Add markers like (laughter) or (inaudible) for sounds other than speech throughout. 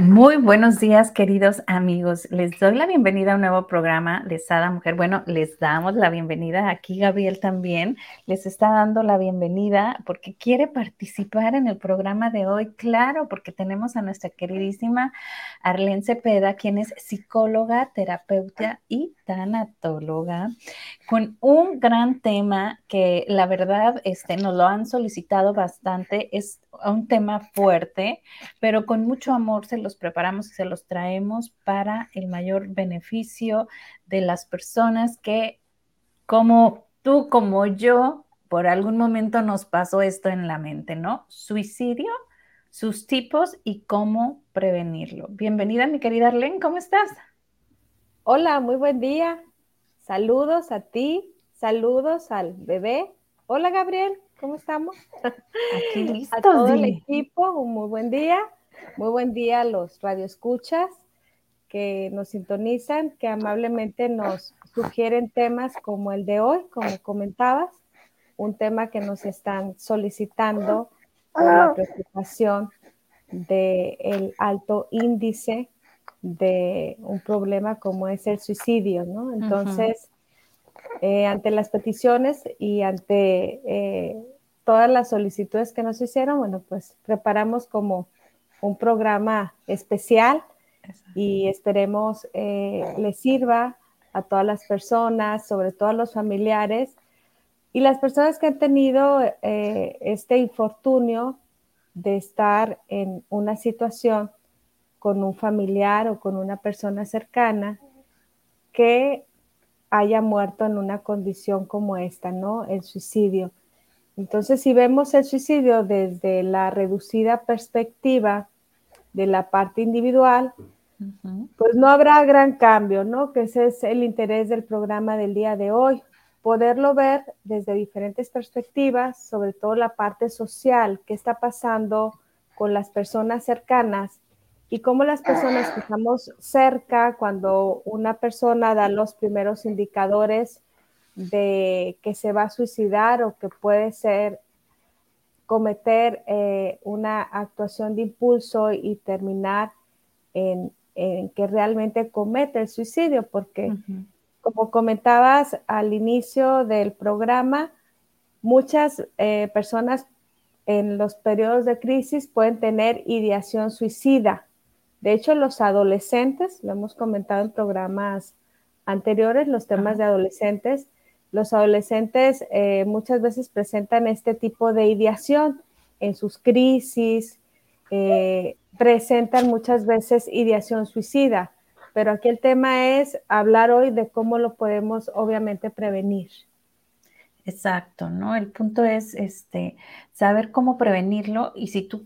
muy buenos días, queridos amigos. Les doy la bienvenida a un nuevo programa de Sada Mujer. Bueno, les damos la bienvenida. Aquí Gabriel también les está dando la bienvenida porque quiere participar en el programa de hoy. Claro, porque tenemos a nuestra queridísima Arlene Cepeda, quien es psicóloga, terapeuta y tanatóloga, con un gran tema que la verdad este, nos lo han solicitado bastante. Es un tema fuerte, pero con mucho amor se los preparamos y se los traemos para el mayor beneficio de las personas que, como tú, como yo, por algún momento nos pasó esto en la mente, ¿no? Suicidio, sus tipos y cómo prevenirlo. Bienvenida, mi querida Arlene, ¿cómo estás? Hola, muy buen día. Saludos a ti, saludos al bebé. Hola, Gabriel. ¿Cómo estamos? Aquí listos. A todo el equipo, un muy buen día. Muy buen día a los radioescuchas que nos sintonizan, que amablemente nos sugieren temas como el de hoy, como comentabas, un tema que nos están solicitando por la preocupación del alto índice de un problema como es el suicidio, ¿no? Entonces, eh, ante las peticiones y ante eh, todas las solicitudes que nos hicieron, bueno, pues preparamos como un programa especial y esperemos eh, les sirva a todas las personas, sobre todo a los familiares y las personas que han tenido este infortunio de estar en una situación con un familiar o con una persona cercana que haya muerto en una condición como esta, ¿no? El suicidio. Entonces, si vemos el suicidio desde la reducida perspectiva de la parte individual, pues no habrá gran cambio, ¿no? Que ese es el interés del programa del día de hoy, poderlo ver desde diferentes perspectivas, sobre todo la parte social, qué está pasando con las personas cercanas y cómo las personas que estamos cerca, cuando una persona da los primeros indicadores de que se va a suicidar o que puede ser cometer eh, una actuación de impulso y terminar en, que realmente comete el suicidio, porque como comentabas al inicio del programa, muchas eh, personas en los periodos de crisis pueden tener ideación suicida de hecho, los adolescentes, lo hemos comentado en programas anteriores, los temas de adolescentes, los adolescentes eh, muchas veces presentan este tipo de ideación en sus crisis, eh, presentan muchas veces ideación suicida, pero aquí el tema es hablar hoy de cómo lo podemos obviamente prevenir. Exacto, ¿no? El punto es este, saber cómo prevenirlo y si tú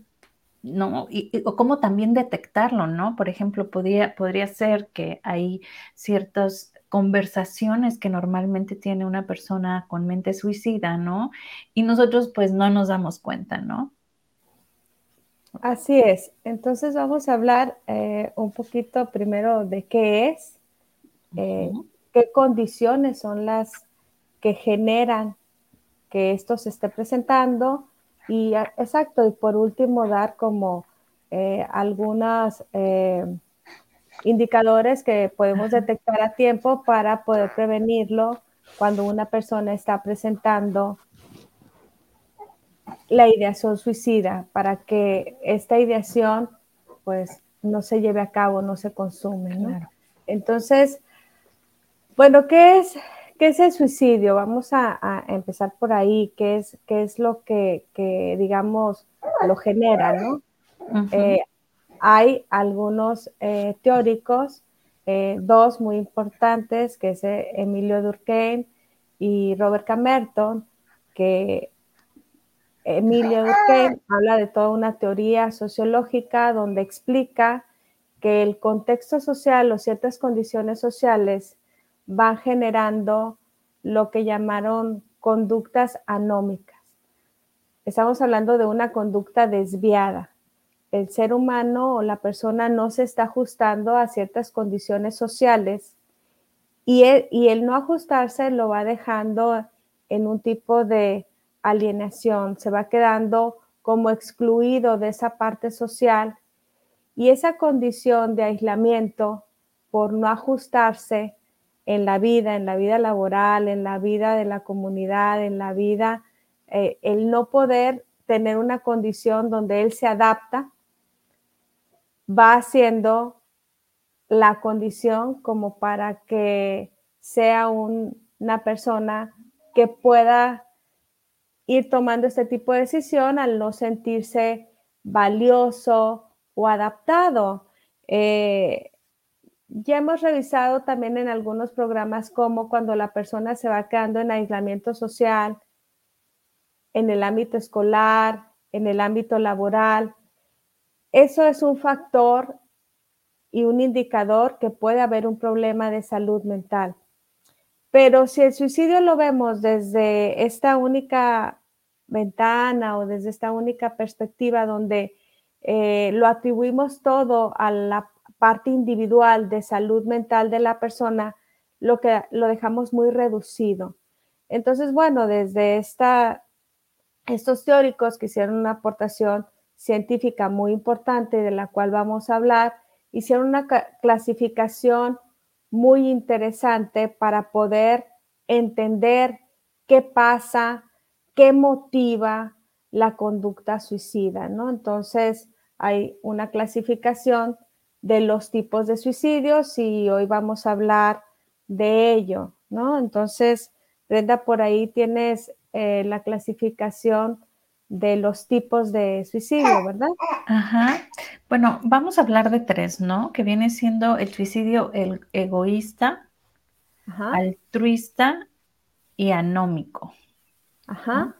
¿no? Y, o cómo también detectarlo, ¿no? Por ejemplo, podría, podría ser que hay ciertas conversaciones que normalmente tiene una persona con mente suicida, ¿no? Y nosotros pues no nos damos cuenta, ¿no? Así es. Entonces vamos a hablar eh, un poquito primero de qué es, eh, qué condiciones son las que generan que esto se esté presentando, y exacto, y por último, dar como eh, algunos eh, indicadores que podemos detectar a tiempo para poder prevenirlo cuando una persona está presentando la ideación suicida, para que esta ideación pues no se lleve a cabo, no se consume. ¿no? Entonces, bueno, ¿qué es ¿Qué es el suicidio? Vamos a, empezar por ahí. ¿Qué es, qué es lo que, digamos, lo genera? ¿no? Eh, hay algunos eh, teóricos, eh, dos muy importantes, que es Emilio Durkheim y Robert Camerton, que Emilio Durkheim habla de toda una teoría sociológica donde explica que el contexto social o ciertas condiciones sociales van generando lo que llamaron conductas anómicas. Estamos hablando de una conducta desviada. El ser humano o la persona no se está ajustando a ciertas condiciones sociales y el, y el no ajustarse lo va dejando en un tipo de alienación, se va quedando como excluido de esa parte social y esa condición de aislamiento por no ajustarse en la vida, en la vida laboral, en la vida de la comunidad, en la vida, eh, el no poder tener una condición donde él se adapta, va haciendo la condición como para que sea una persona que pueda ir tomando este tipo de decisión al no sentirse valioso o adaptado. Eh, ya hemos revisado también en algunos programas cómo cuando la persona se va quedando en aislamiento social, en el ámbito escolar, en el ámbito laboral, eso es un factor y un indicador que puede haber un problema de salud mental. Pero si el suicidio lo vemos desde esta única ventana o desde esta única perspectiva donde eh, lo atribuimos todo a la parte individual de salud mental de la persona, lo que lo dejamos muy reducido. Entonces, bueno, desde esta, estos teóricos que hicieron una aportación científica muy importante de la cual vamos a hablar, hicieron una clasificación muy interesante para poder entender qué pasa, qué motiva la conducta suicida, ¿no? Entonces, hay una clasificación de los tipos de suicidios y hoy vamos a hablar de ello, ¿no? Entonces, Brenda, por ahí tienes eh, la clasificación de los tipos de suicidio, ¿verdad? Ajá. Bueno, vamos a hablar de tres, ¿no? Que viene siendo el suicidio el egoísta, altruista y anómico. Ajá.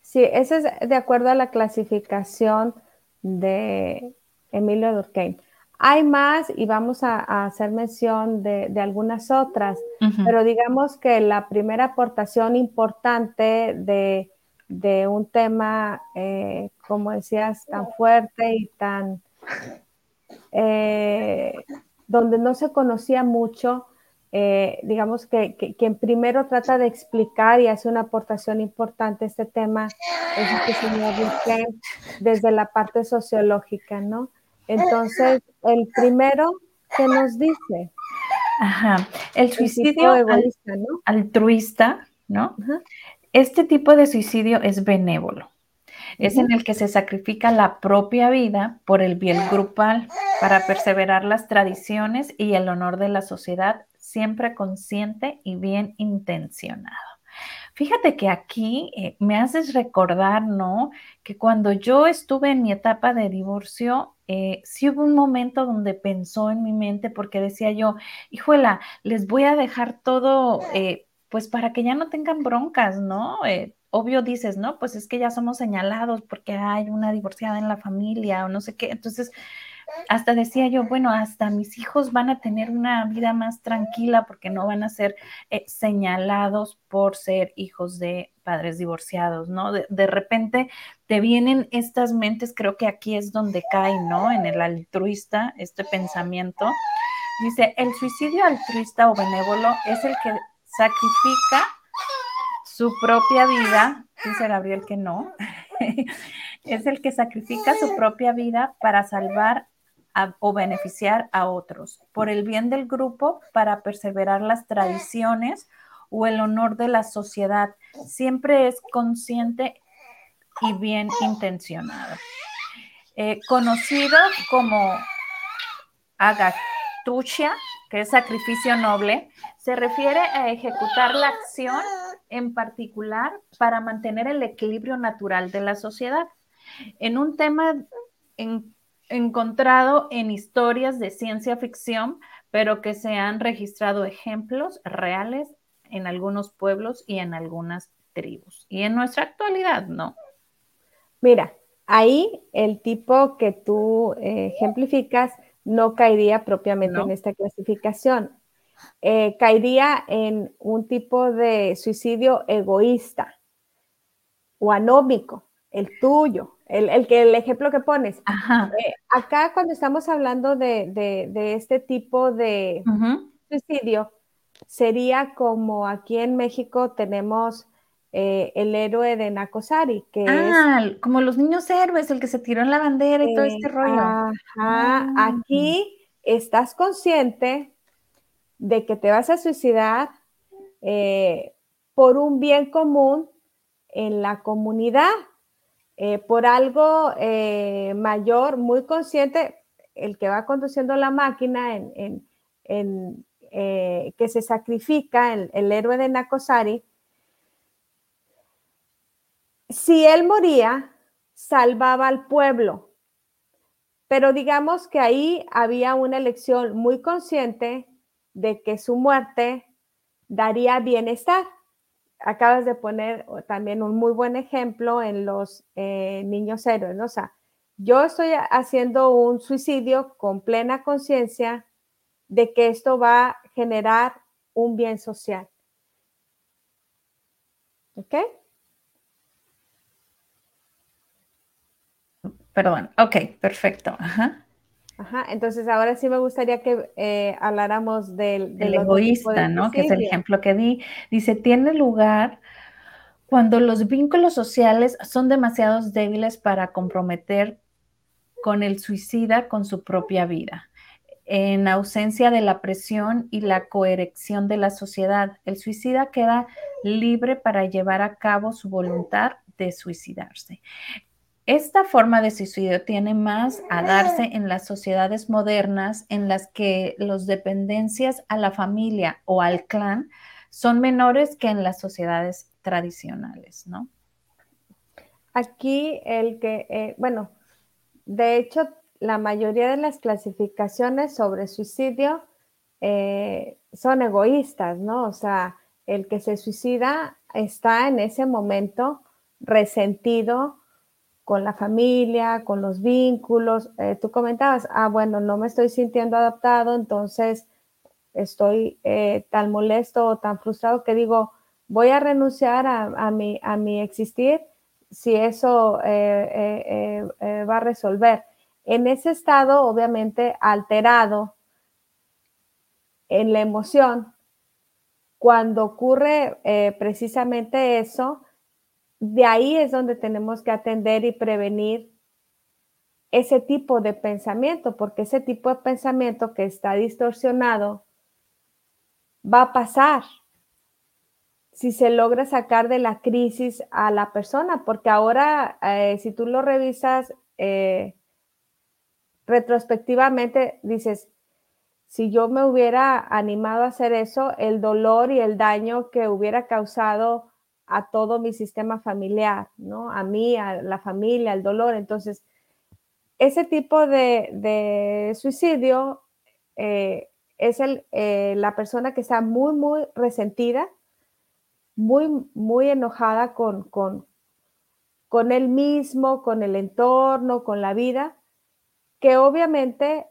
Sí, ese es de acuerdo a la clasificación de Emilio Durkheim. Hay más y vamos a, hacer mención de, algunas otras, pero digamos que la primera aportación importante de, un tema, eh, como decías, tan fuerte y tan, eh, donde no se conocía mucho, eh, digamos que, quien primero trata de explicar y hace una aportación importante a este tema es el señor desde la parte sociológica, ¿no? Entonces, el primero que nos dice. Ajá, el suicidio altruista, ¿no? Este tipo de suicidio es benévolo. Es en el que se sacrifica la propia vida por el bien grupal para perseverar las tradiciones y el honor de la sociedad, siempre consciente y bien intencionado. Fíjate que aquí eh, me haces recordar, ¿no? Que cuando yo estuve en mi etapa de divorcio, eh, sí hubo un momento donde pensó en mi mente porque decía yo, híjola, les voy a dejar todo, eh, pues para que ya no tengan broncas, ¿no? obvio dices, no, pues es que ya somos señalados porque hay una divorciada en la familia o no sé qué. Entonces, hasta decía yo, bueno, hasta mis hijos van a tener una vida más tranquila porque no van a ser eh, señalados por ser hijos de padres divorciados, ¿no? De, repente te vienen estas mentes, creo que aquí es donde cae, ¿no? En el altruista, este pensamiento. Dice, el suicidio altruista o benévolo es el que sacrifica su propia vida, dice Gabriel que no, (laughs) es el que sacrifica su propia vida para salvar o beneficiar a otros, por el bien del grupo, para perseverar las tradiciones o el honor de la sociedad. Siempre es consciente y bien intencionado. Eh, conocido como agatucha, que es sacrificio noble, se refiere a ejecutar la acción en particular para mantener el equilibrio natural de la sociedad. En un tema en encontrado en historias de ciencia ficción, pero que se han registrado ejemplos reales en algunos pueblos y en algunas tribus. Y en nuestra actualidad, ¿no? Mira, ahí el tipo que tú eh, ejemplificas no caería propiamente en esta clasificación. Eh, caería en un tipo de suicidio egoísta o anómico, el tuyo, el, que, el ejemplo que pones. Eh, acá cuando estamos hablando de, este tipo de suicidio, sería como aquí en México tenemos eh, el héroe de Nakosari, que ah, como los niños héroes, el que se tiró en la bandera y todo este rollo. Ajá, ah. aquí estás consciente de que te vas a suicidar eh, por un bien común en la comunidad, eh, por algo mayor, muy consciente, el que va conduciendo la máquina en, que se sacrifica, el héroe de Nakosari, si él moría, salvaba al pueblo. Pero digamos que ahí había una elección muy consciente de que su muerte daría bienestar. Acabas de poner también un muy buen ejemplo en los eh, niños héroes, O sea, yo estoy haciendo un suicidio con plena conciencia de que esto va a generar un bien social. ¿Ok? Perdón, ok, perfecto. Ajá. Ajá, entonces ahora sí me gustaría que eh, habláramos del, egoísta, ¿no? Que es el ejemplo que di. Dice, tiene lugar cuando los vínculos sociales son demasiado débiles para comprometer con el suicida con su propia vida. En ausencia de la presión y la coerección de la sociedad, el suicida queda libre para llevar a cabo su voluntad de suicidarse. Esta forma de suicidio tiene más a darse en las sociedades modernas en las que las dependencias a la familia o al clan son menores que en las sociedades tradicionales, ¿no? Aquí el que, eh, bueno, de hecho, la mayoría de las clasificaciones sobre suicidio eh, son egoístas, ¿no? O sea, el que se suicida está en ese momento resentido, con la familia, con los vínculos. Eh, tú comentabas, ah, bueno, no me estoy sintiendo adaptado, entonces estoy eh, tan molesto o tan frustrado que digo, voy a renunciar a, mi, a mi existir si eso eh, va a resolver. En ese estado, obviamente, alterado en la emoción, cuando ocurre precisamente eso, de ahí es donde tenemos que atender y prevenir ese tipo de pensamiento, porque ese tipo de pensamiento que está distorsionado va a pasar si se logra sacar de la crisis a la persona, porque ahora eh, si tú lo revisas eh, retrospectivamente, dices, si yo me hubiera animado a hacer eso, el dolor y el daño que hubiera causado a todo mi sistema familiar, ¿no? A mí, a la familia, al dolor. Entonces, ese tipo de, suicidio eh, es el, eh, la persona que está muy, muy resentida, muy, muy enojada con, con, con él mismo, con el entorno, con la vida, que obviamente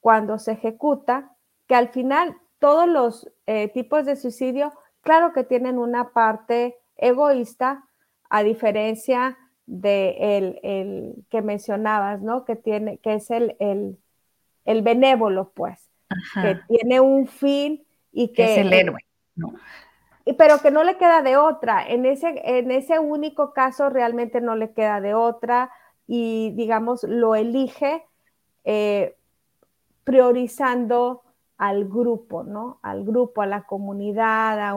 cuando se ejecuta, que al final todos los eh, tipos de suicidio Claro que tienen una parte egoísta, a diferencia de el, que mencionabas, ¿no? Que tiene, que es el, el, benévolo, pues, que tiene un fin y que... Es el héroe, ¿no? pero que no le queda de otra. En ese, en ese único caso realmente no le queda de otra y, digamos, lo elige eh, priorizando al grupo, ¿no? Al grupo, a la comunidad, a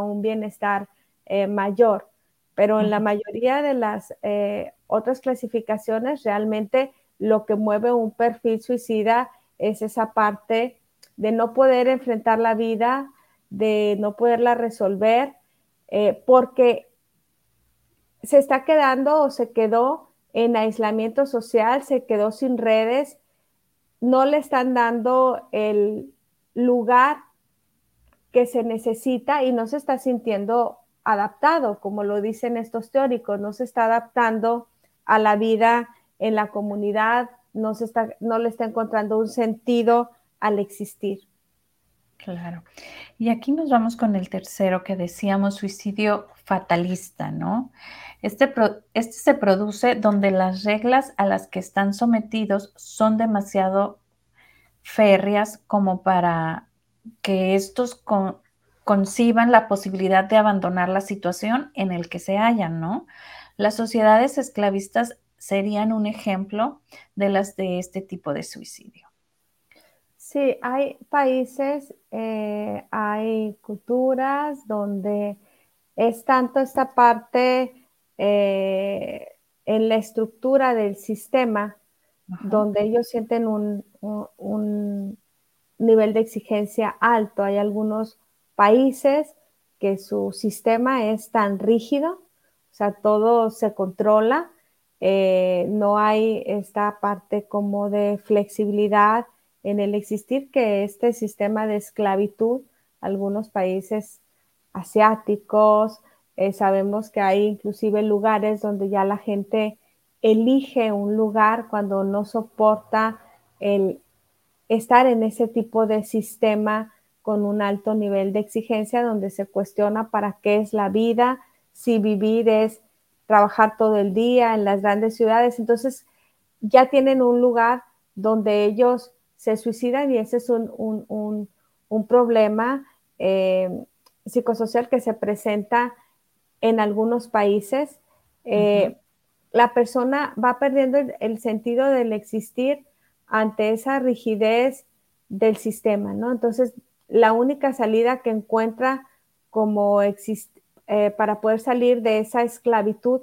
un, bienestar eh, mayor. Pero en la mayoría de las eh, otras clasificaciones, realmente lo que mueve un perfil suicida es esa parte de no poder enfrentar la vida, de no poderla resolver, eh, porque se está quedando o se quedó en aislamiento social, se quedó sin redes, no le están dando el, lugar que se necesita y no se está sintiendo adaptado, como lo dicen estos teóricos, no se está adaptando a la vida en la comunidad no, se está, no le está encontrando un sentido al existir. Claro. Y aquí nos vamos con el tercero que decíamos, suicidio fatalista, ¿no? Este, este se produce donde las reglas a las que están sometidos son demasiado férreas como para que estos conciban la posibilidad de abandonar la situación en el que se hallan, ¿no? Las sociedades esclavistas serían un ejemplo de las de este tipo de suicidio. Sí, hay países, eh, hay culturas donde es tanto esta parte eh, en la estructura del sistema donde ellos sienten un, un, nivel de exigencia alto. Hay algunos países que su sistema es tan rígido, o sea, todo se controla, eh, no hay esta parte como de flexibilidad en el existir que este sistema de esclavitud, algunos países asiáticos, eh, sabemos que hay inclusive lugares donde ya la gente elige un lugar cuando no soporta el estar en ese tipo de sistema con un alto nivel de exigencia donde se cuestiona para qué es la vida, si vivir es trabajar todo el día en las grandes ciudades. Entonces ya tienen un lugar donde ellos se suicidan y ese es un, problema eh, psicosocial que se presenta en algunos países. Eh, la persona va perdiendo el, sentido del existir ante esa rigidez del sistema, ¿no? Entonces, la única salida que encuentra como eh, para poder salir de esa esclavitud,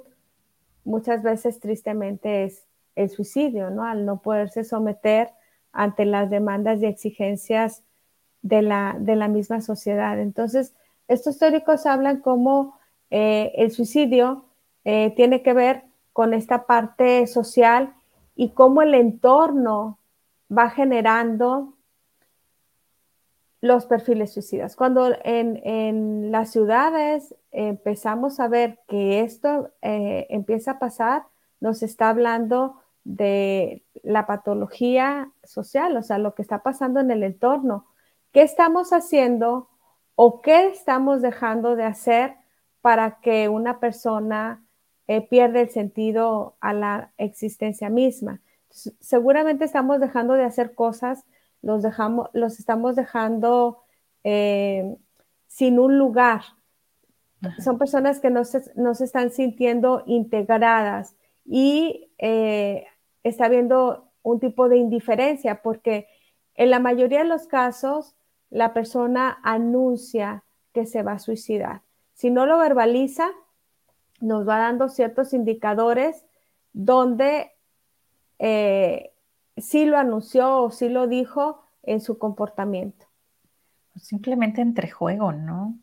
muchas veces tristemente es el suicidio, ¿no? Al no poderse someter ante las demandas y exigencias de la, de la misma sociedad. Entonces, estos teóricos hablan cómo eh, el suicidio eh, tiene que ver con esta parte social y cómo el entorno va generando los perfiles suicidas. Cuando en, las ciudades empezamos a ver que esto eh, empieza a pasar, nos está hablando de la patología social, o sea, lo que está pasando en el entorno. ¿Qué estamos haciendo o qué estamos dejando de hacer para que una persona eh, pierda el sentido a la existencia misma? Seguramente estamos dejando de hacer cosas, los, dejamos, los estamos dejando eh, sin un lugar. Son personas que no se, están sintiendo integradas y eh, está habiendo un tipo de indiferencia, porque en la mayoría de los casos la persona anuncia que se va a suicidar. Si no lo verbaliza, nos va dando ciertos indicadores donde eh, sí lo anunció o sí lo dijo en su comportamiento. Simplemente entre juego, ¿no?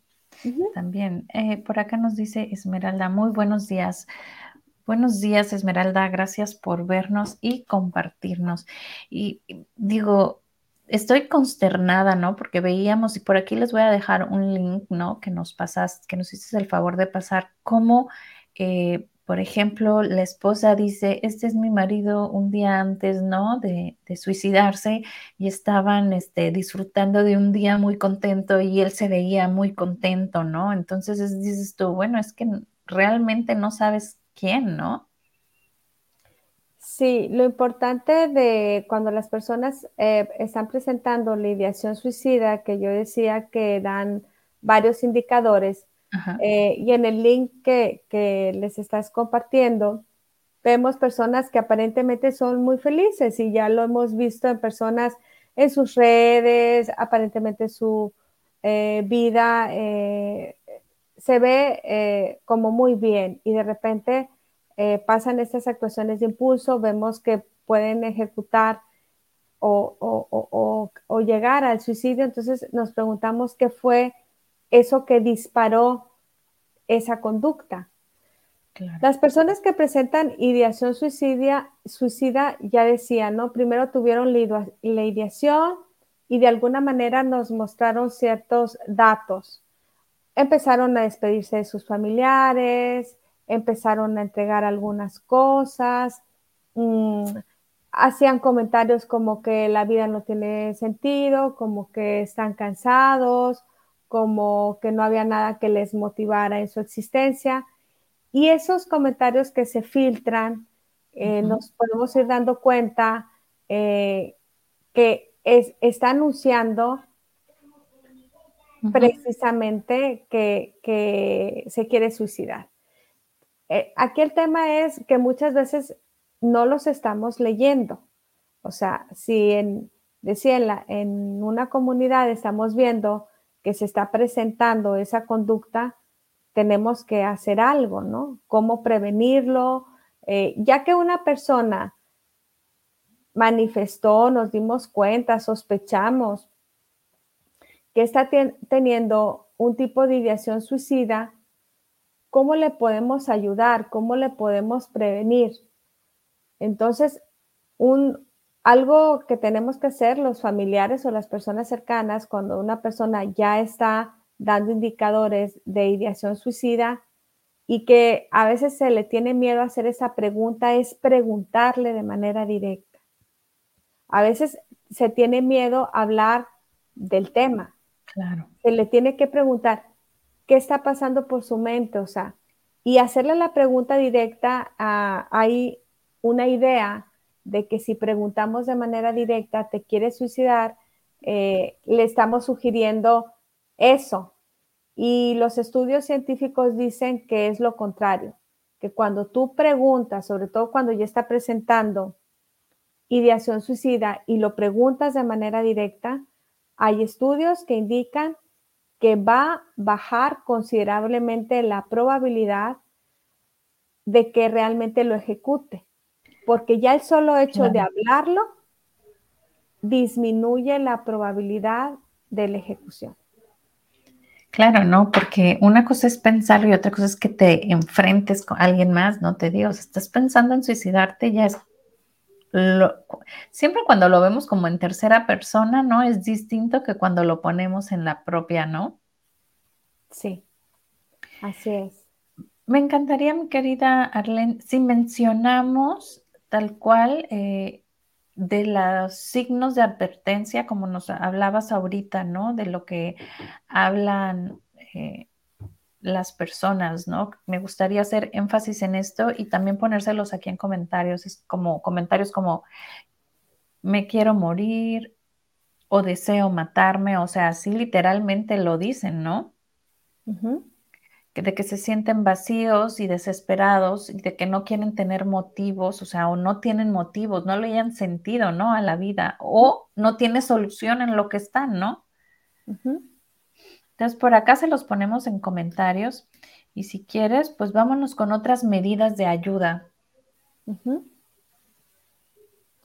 También, eh, por acá nos dice Esmeralda, muy buenos días. Buenos días, Esmeralda. Gracias por vernos y compartirnos. Y digo, estoy consternada, ¿no? Porque veíamos, y por aquí les voy a dejar un link, ¿no? Que nos pasas, que nos hiciste el favor de pasar, cómo, eh, por ejemplo, la esposa dice, este es mi marido un día antes, ¿no? De, suicidarse y estaban este, disfrutando de un día muy contento y él se veía muy contento, ¿no? Entonces dices tú, bueno, es que realmente no sabes quién, ¿no? Sí, lo importante de cuando las personas eh, están presentando la ideación suicida, que yo decía que dan varios indicadores, eh, y en el link que, que, les estás compartiendo, vemos personas que aparentemente son muy felices y ya lo hemos visto en personas en sus redes, aparentemente su eh, vida se ve eh, como muy bien y de repente eh, pasan estas actuaciones de impulso, vemos que pueden ejecutar o, llegar al suicidio, entonces nos preguntamos qué fue eso que disparó esa conducta. Las personas que presentan ideación suicida, suicida ya decían, ¿no? Primero tuvieron la ideación y de alguna manera nos mostraron ciertos datos empezaron a despedirse de sus familiares, empezaron a entregar algunas cosas, mm, hacían comentarios como que la vida no tiene sentido, como que están cansados, como que no había nada que les motivara en su existencia. Y esos comentarios que se filtran, eh, nos podemos ir dando cuenta eh, que está anunciando precisamente que, se quiere suicidar. Eh, aquí el tema es que muchas veces no los estamos leyendo. O sea, si en, decía, en, una comunidad estamos viendo que se está presentando esa conducta, tenemos que hacer algo, ¿no? ¿Cómo prevenirlo? Eh, ya que una persona manifestó, nos dimos cuenta, sospechamos que está teniendo un tipo de ideación suicida, ¿cómo le podemos ayudar? ¿Cómo le podemos prevenir? Entonces, un, algo que tenemos que hacer los familiares o las personas cercanas cuando una persona ya está dando indicadores de ideación suicida y que a veces se le tiene miedo a hacer esa pregunta es preguntarle de manera directa. A veces se tiene miedo a hablar del tema. Claro. Se le tiene que preguntar qué está pasando por su mente, o sea, y hacerle la pregunta directa, a, hay una idea de que si preguntamos de manera directa, ¿te quieres suicidar? Eh, le estamos sugiriendo eso. Y los estudios científicos dicen que es lo contrario, que cuando tú preguntas, sobre todo cuando ya está presentando ideación suicida y lo preguntas de manera directa, hay estudios que indican que va a bajar considerablemente la probabilidad de que realmente lo ejecute porque ya el solo hecho de hablarlo disminuye la probabilidad de la ejecución. Claro, ¿no? Porque una cosa es pensarlo y otra cosa es que te enfrentes con alguien más, ¿no? Te digo, si estás pensando en suicidarte, ya es... siempre cuando lo vemos como en tercera persona, ¿no? Es distinto que cuando lo ponemos en la propia, ¿no? Sí, así es. Me encantaría, mi querida Arlene, si mencionamos tal cual eh, de los signos de advertencia, como nos hablabas ahorita, ¿no? De lo que hablan eh, las personas, ¿no? Me gustaría hacer énfasis en esto y también ponérselos aquí en comentarios, es como comentarios como me quiero morir o deseo matarme, o sea, así literalmente lo dicen, ¿no? De que se sienten vacíos y desesperados y de que no quieren tener motivos, o sea, o no tienen motivos, no le hayan sentido, ¿no? A la vida, o no tiene solución en lo que están, ¿no? Entonces, por acá se los ponemos en comentarios y si quieres, pues vámonos con otras medidas de ayuda.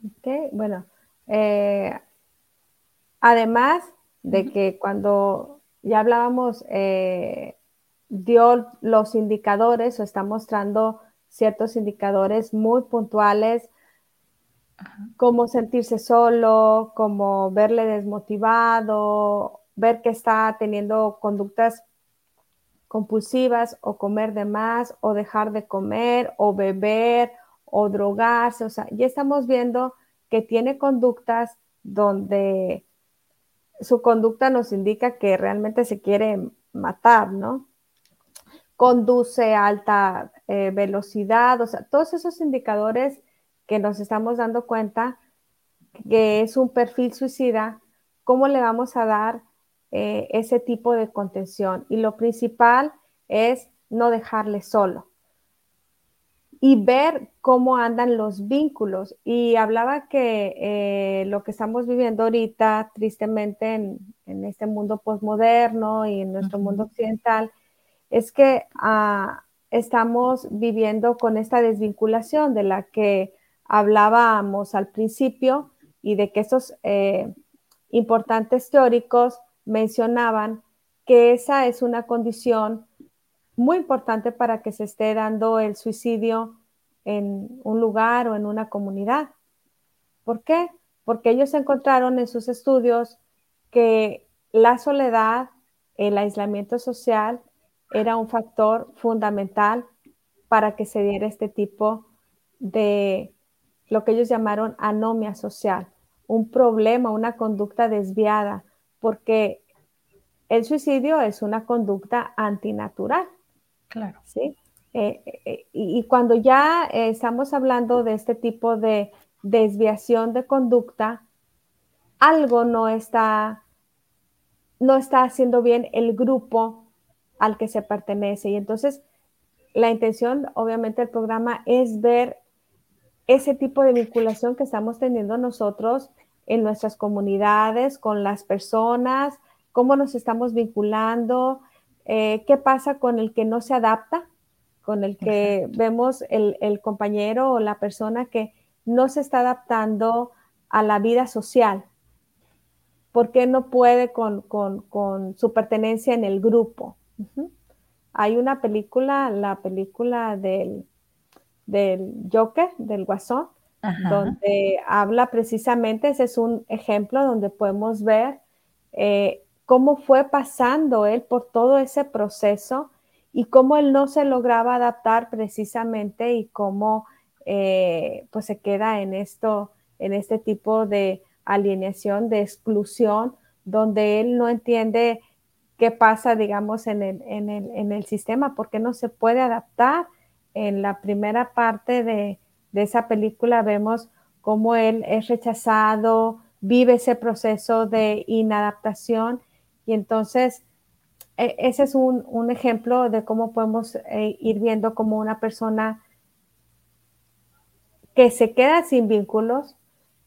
Ok, bueno, eh, además de que cuando ya hablábamos eh, dio los indicadores o está mostrando ciertos indicadores muy puntuales, como sentirse solo, como verle desmotivado, ver que está teniendo conductas compulsivas o comer de más o dejar de comer o beber o drogarse. O sea, ya estamos viendo que tiene conductas donde su conducta nos indica que realmente se quiere matar, ¿no? Conduce a alta eh, velocidad, o sea, todos esos indicadores que nos estamos dando cuenta que es un perfil suicida, ¿cómo le vamos a dar eh, ese tipo de contención? Y lo principal es no dejarle solo y ver cómo andan los vínculos. Y hablaba que eh, lo que estamos viviendo ahorita, tristemente, en, este mundo postmoderno y en nuestro mundo occidental, es que ah, estamos viviendo con esta desvinculación de la que hablábamos al principio y de que estos eh, importantes teóricos mencionaban que esa es una condición muy importante para que se esté dando el suicidio en un lugar o en una comunidad. ¿Por qué? Porque ellos encontraron en sus estudios que la soledad, el aislamiento social era un factor fundamental para que se diera este tipo de lo que ellos llamaron anomia social, un problema, una conducta desviada, porque el suicidio es una conducta antinatural. Claro. ¿sí? Eh, eh, y cuando ya estamos hablando de este tipo de desviación de conducta, algo no está, no está haciendo bien el grupo al que se pertenece. Y entonces la intención, obviamente, del programa es ver ese tipo de vinculación que estamos teniendo nosotros en nuestras comunidades, con las personas, cómo nos estamos vinculando, eh, qué pasa con el que no se adapta, con el que vemos el, compañero o la persona que no se está adaptando a la vida social. ¿Por qué no puede con, su pertenencia en el grupo? Hay una película, la película del, del Joker, del Guasón, donde habla precisamente, ese es un ejemplo donde podemos ver eh, cómo fue pasando él por todo ese proceso y cómo él no se lograba adaptar precisamente y cómo eh, pues se queda en esto, en este tipo de alineación, de exclusión, donde él no entiende qué pasa, digamos, en el, en el, en el sistema, porque no se puede adaptar. En la primera parte de, de esa película vemos cómo él es rechazado, vive ese proceso de inadaptación y entonces e, ese es un, ejemplo de cómo podemos eh, ir viendo como una persona que se queda sin vínculos,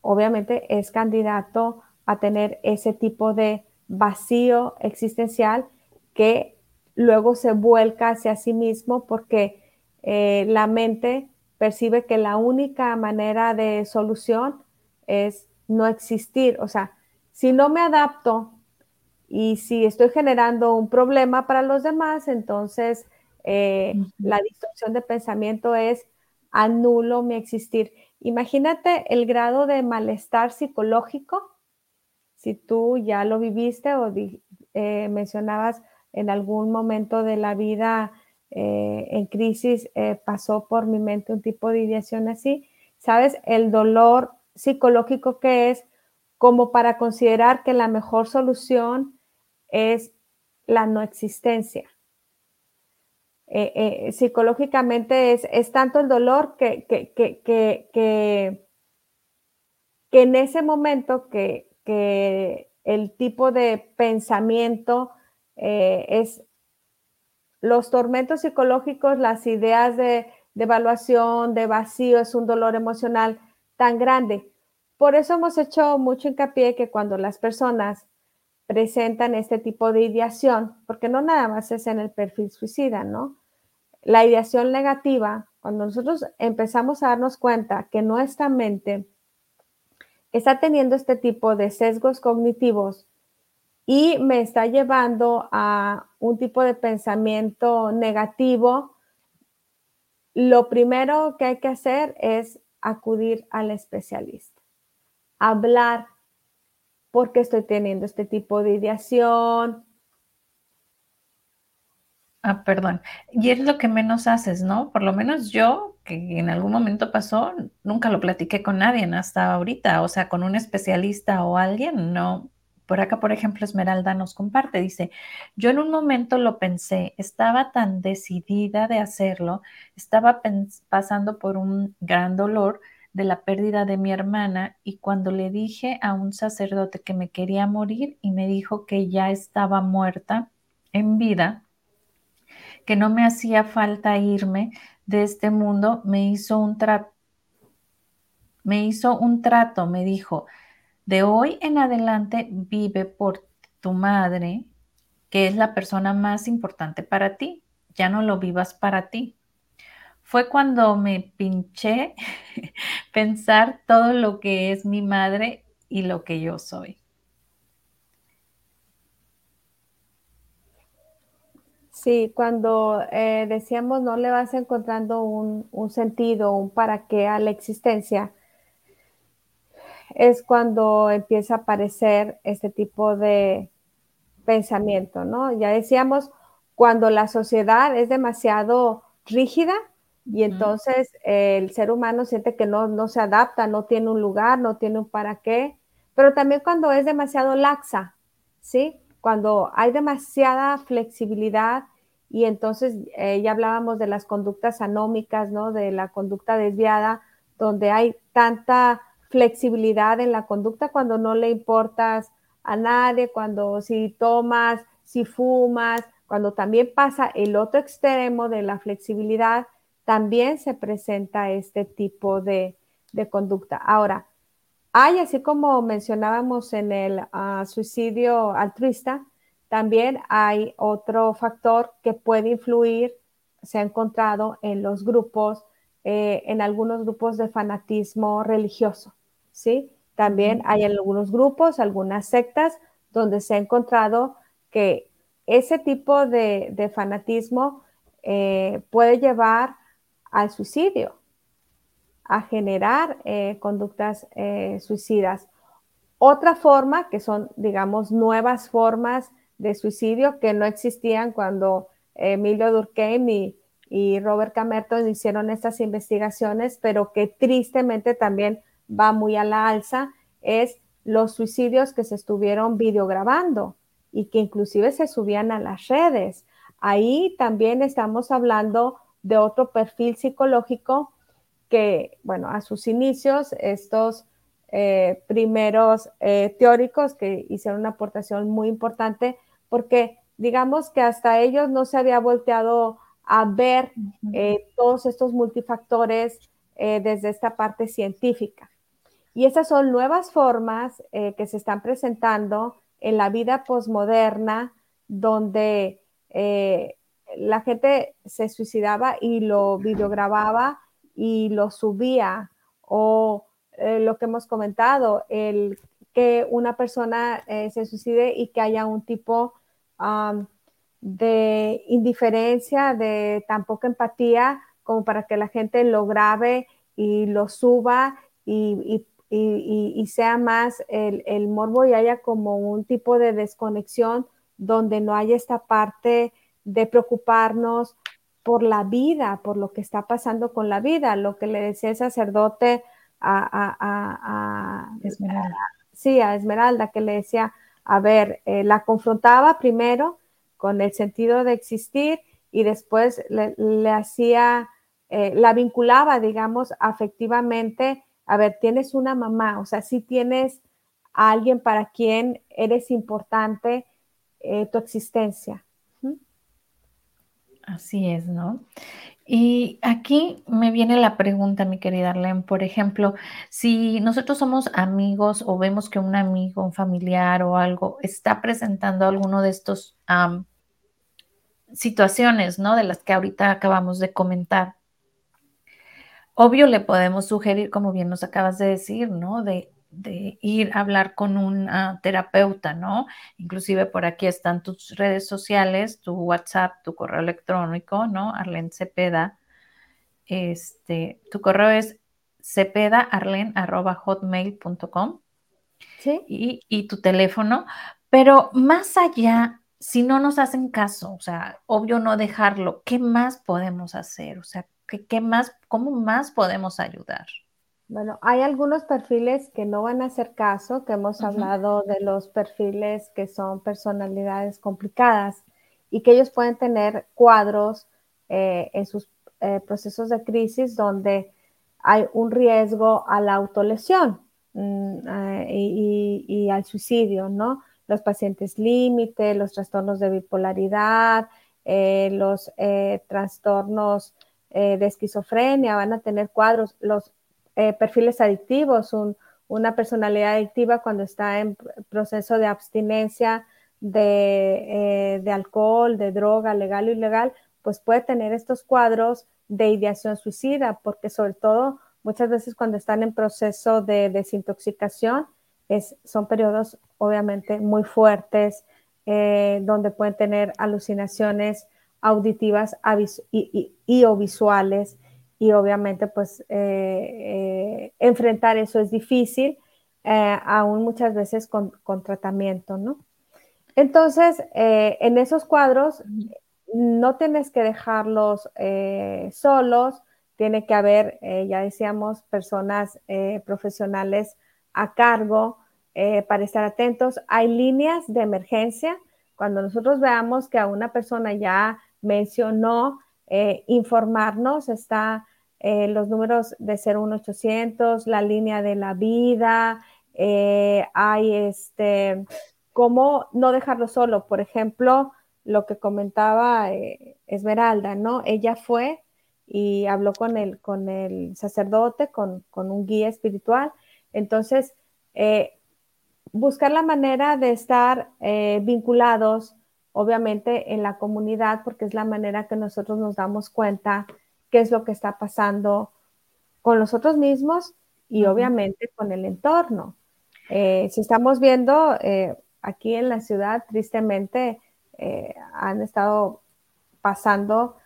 obviamente es candidato a tener ese tipo de vacío existencial que luego se vuelca hacia sí mismo porque eh, la mente percibe que la única manera de solución es no existir. O sea, si no me adapto y si estoy generando un problema para los demás, entonces eh, la distorsión de pensamiento es anulo mi existir. Imagínate el grado de malestar psicológico, si tú ya lo viviste o eh, mencionabas en algún momento de la vida eh, en crisis, pasó por mi mente un tipo de ideación así, ¿sabes? El dolor psicológico que es como para considerar que la mejor solución es la no existencia. Eh, eh, psicológicamente es, tanto el dolor que, que, que, que, en ese momento que, el tipo de pensamiento eh, es los tormentos psicológicos, las ideas de, de evaluación, de vacío, es un dolor emocional tan grande. Por eso hemos hecho mucho hincapié que cuando las personas presentan este tipo de ideación, porque no nada más es en el perfil suicida, ¿no? La ideación negativa, cuando nosotros empezamos a darnos cuenta que nuestra mente está teniendo este tipo de sesgos cognitivos y me está llevando a un tipo de pensamiento negativo, lo primero que hay que hacer es acudir al especialista, hablar porque estoy teniendo este tipo de ideación. Ah, perdón. Y es lo que menos haces, ¿no? Por lo menos yo, que en algún momento pasó, nunca lo platiqué con nadie hasta ahorita, o sea, con un especialista o alguien, no. Por acá, por ejemplo, Esmeralda nos comparte, dice, yo en un momento lo pensé, estaba tan decidida de hacerlo, estaba pasando por un gran dolor, de la pérdida de mi hermana y cuando le dije a un sacerdote que me quería morir y me dijo que ya estaba muerta en vida, que no me hacía falta irme de este mundo, me hizo un trato. Me hizo un trato, me dijo, de hoy en adelante vive por tu madre, que es la persona más importante para ti. Ya no lo vivas para ti, fue cuando me pinché (laughs) pensar todo lo que es mi madre y lo que yo soy. Sí, cuando eh, decíamos no le vas encontrando un, un, sentido, un para qué a la existencia, es cuando empieza a aparecer este tipo de pensamiento, ¿no? Ya decíamos, cuando la sociedad es demasiado rígida, Y entonces el ser humano siente que no, no se adapta, no tiene un lugar, no tiene un para qué, pero también cuando es demasiado laxa, ¿sí? Cuando hay demasiada flexibilidad y entonces eh, ya hablábamos de las conductas anómicas, ¿no? De la conducta desviada, donde hay tanta flexibilidad en la conducta cuando no le importas a nadie, cuando si tomas, si fumas, cuando también pasa el otro extremo de la flexibilidad, también se presenta este tipo de, conducta. Ahora, hay, así como mencionábamos en el ah, suicidio altruista, también hay otro factor que puede influir, se ha encontrado en los grupos, eh, en algunos grupos de fanatismo religioso, ¿sí? También hay algunos grupos, algunas sectas, donde se ha encontrado que ese tipo de, fanatismo eh, puede llevar al suicidio, a generar eh, conductas suicidas. Otra forma, que son, digamos, nuevas formas de suicidio que no existían cuando Emilio Durkheim y, y Robert Camerton hicieron estas investigaciones, pero que tristemente también va muy a la alza, es los suicidios que se estuvieron videograbando y que inclusive se subían a las redes. Ahí también estamos hablando de otro perfil psicológico que, bueno, a sus inicios, estos eh, primeros eh, teóricos que hicieron una aportación muy importante, porque digamos que hasta ellos no se había volteado a ver eh, todos estos multifactores desde esta parte científica. Y esas son nuevas formas que se están presentando en la vida posmoderna donde eh, la gente se suicidaba y lo videogrababa y lo subía o eh, lo que hemos comentado, el que una persona eh, se suicide y que haya un tipo de indiferencia, de tan poca empatía como para que la gente lo grabe y lo suba y sea más el, morbo y haya como un tipo de desconexión donde no haya esta parte de preocuparnos por la vida, por lo que está pasando con la vida, lo que le decía el sacerdote a, Esmeralda. Sí, a Esmeralda, que le decía, a ver, eh, la confrontaba primero con el sentido de existir y después le, hacía, eh, la vinculaba, digamos, afectivamente a ver, tienes una mamá, o sea, si tienes a alguien para quien eres importante eh, tu existencia. Así es, ¿no? Y aquí me viene la pregunta, mi querida Arlene, por ejemplo, si nosotros somos amigos o vemos que un amigo, un familiar o algo está presentando alguno de estos situaciones, ¿no? De las que ahorita acabamos de comentar, Obvio le podemos sugerir, como bien nos acabas de decir, ¿no? De, ir a hablar con un terapeuta, ¿no? Inclusive por aquí están tus redes sociales, tu WhatsApp, tu correo electrónico, ¿no? Arlen Cepeda. Este, tu correo es cepedaarlen.hotmail.com ¿Sí? y, y tu teléfono. Pero más allá, si no nos hacen caso, o sea, obvio no dejarlo, ¿qué más podemos hacer? O sea, ¿Qué, más, cómo más podemos ayudar? Bueno, hay algunos perfiles que no van a hacer caso, que hemos hablado de los perfiles que son personalidades complicadas y que ellos pueden tener cuadros eh, en sus eh, procesos de crisis donde hay un riesgo a la autolesión mm, eh, y, al suicidio, ¿no? Los pacientes límite, los trastornos de bipolaridad, los trastornos de esquizofrenia, van a tener cuadros, los eh, perfiles adictivos, una personalidad adictiva cuando está en proceso de abstinencia de, eh, de, alcohol, de droga, legal o ilegal, pues puede tener estos cuadros de ideación suicida, porque sobre todo muchas veces cuando están en proceso de desintoxicación, es, son periodos obviamente muy fuertes, donde pueden tener alucinaciones auditivas y, o visuales y obviamente pues eh, eh, enfrentar eso es difícil, eh, aún muchas veces con, tratamiento, ¿no? Entonces, en esos cuadros no tienes que dejarlos solos, tiene que haber, eh, ya decíamos, personas eh, profesionales a cargo para estar atentos. Hay líneas de emergencia. Cuando nosotros veamos que a una persona ya mencionó informarnos, está los números de 01800, la línea de la vida, hay este, cómo no dejarlo solo. Por ejemplo, lo que comentaba Esmeralda, ¿no? Ella fue y habló con el, con el sacerdote, con, un guía espiritual. Entonces, eh, buscar la manera de estar eh, vinculados, obviamente, en la comunidad, porque es la manera que nosotros nos damos cuenta qué es lo que está pasando con nosotros mismos y obviamente con el entorno. Eh, si estamos viendo aquí en la ciudad, tristemente, han estado pasando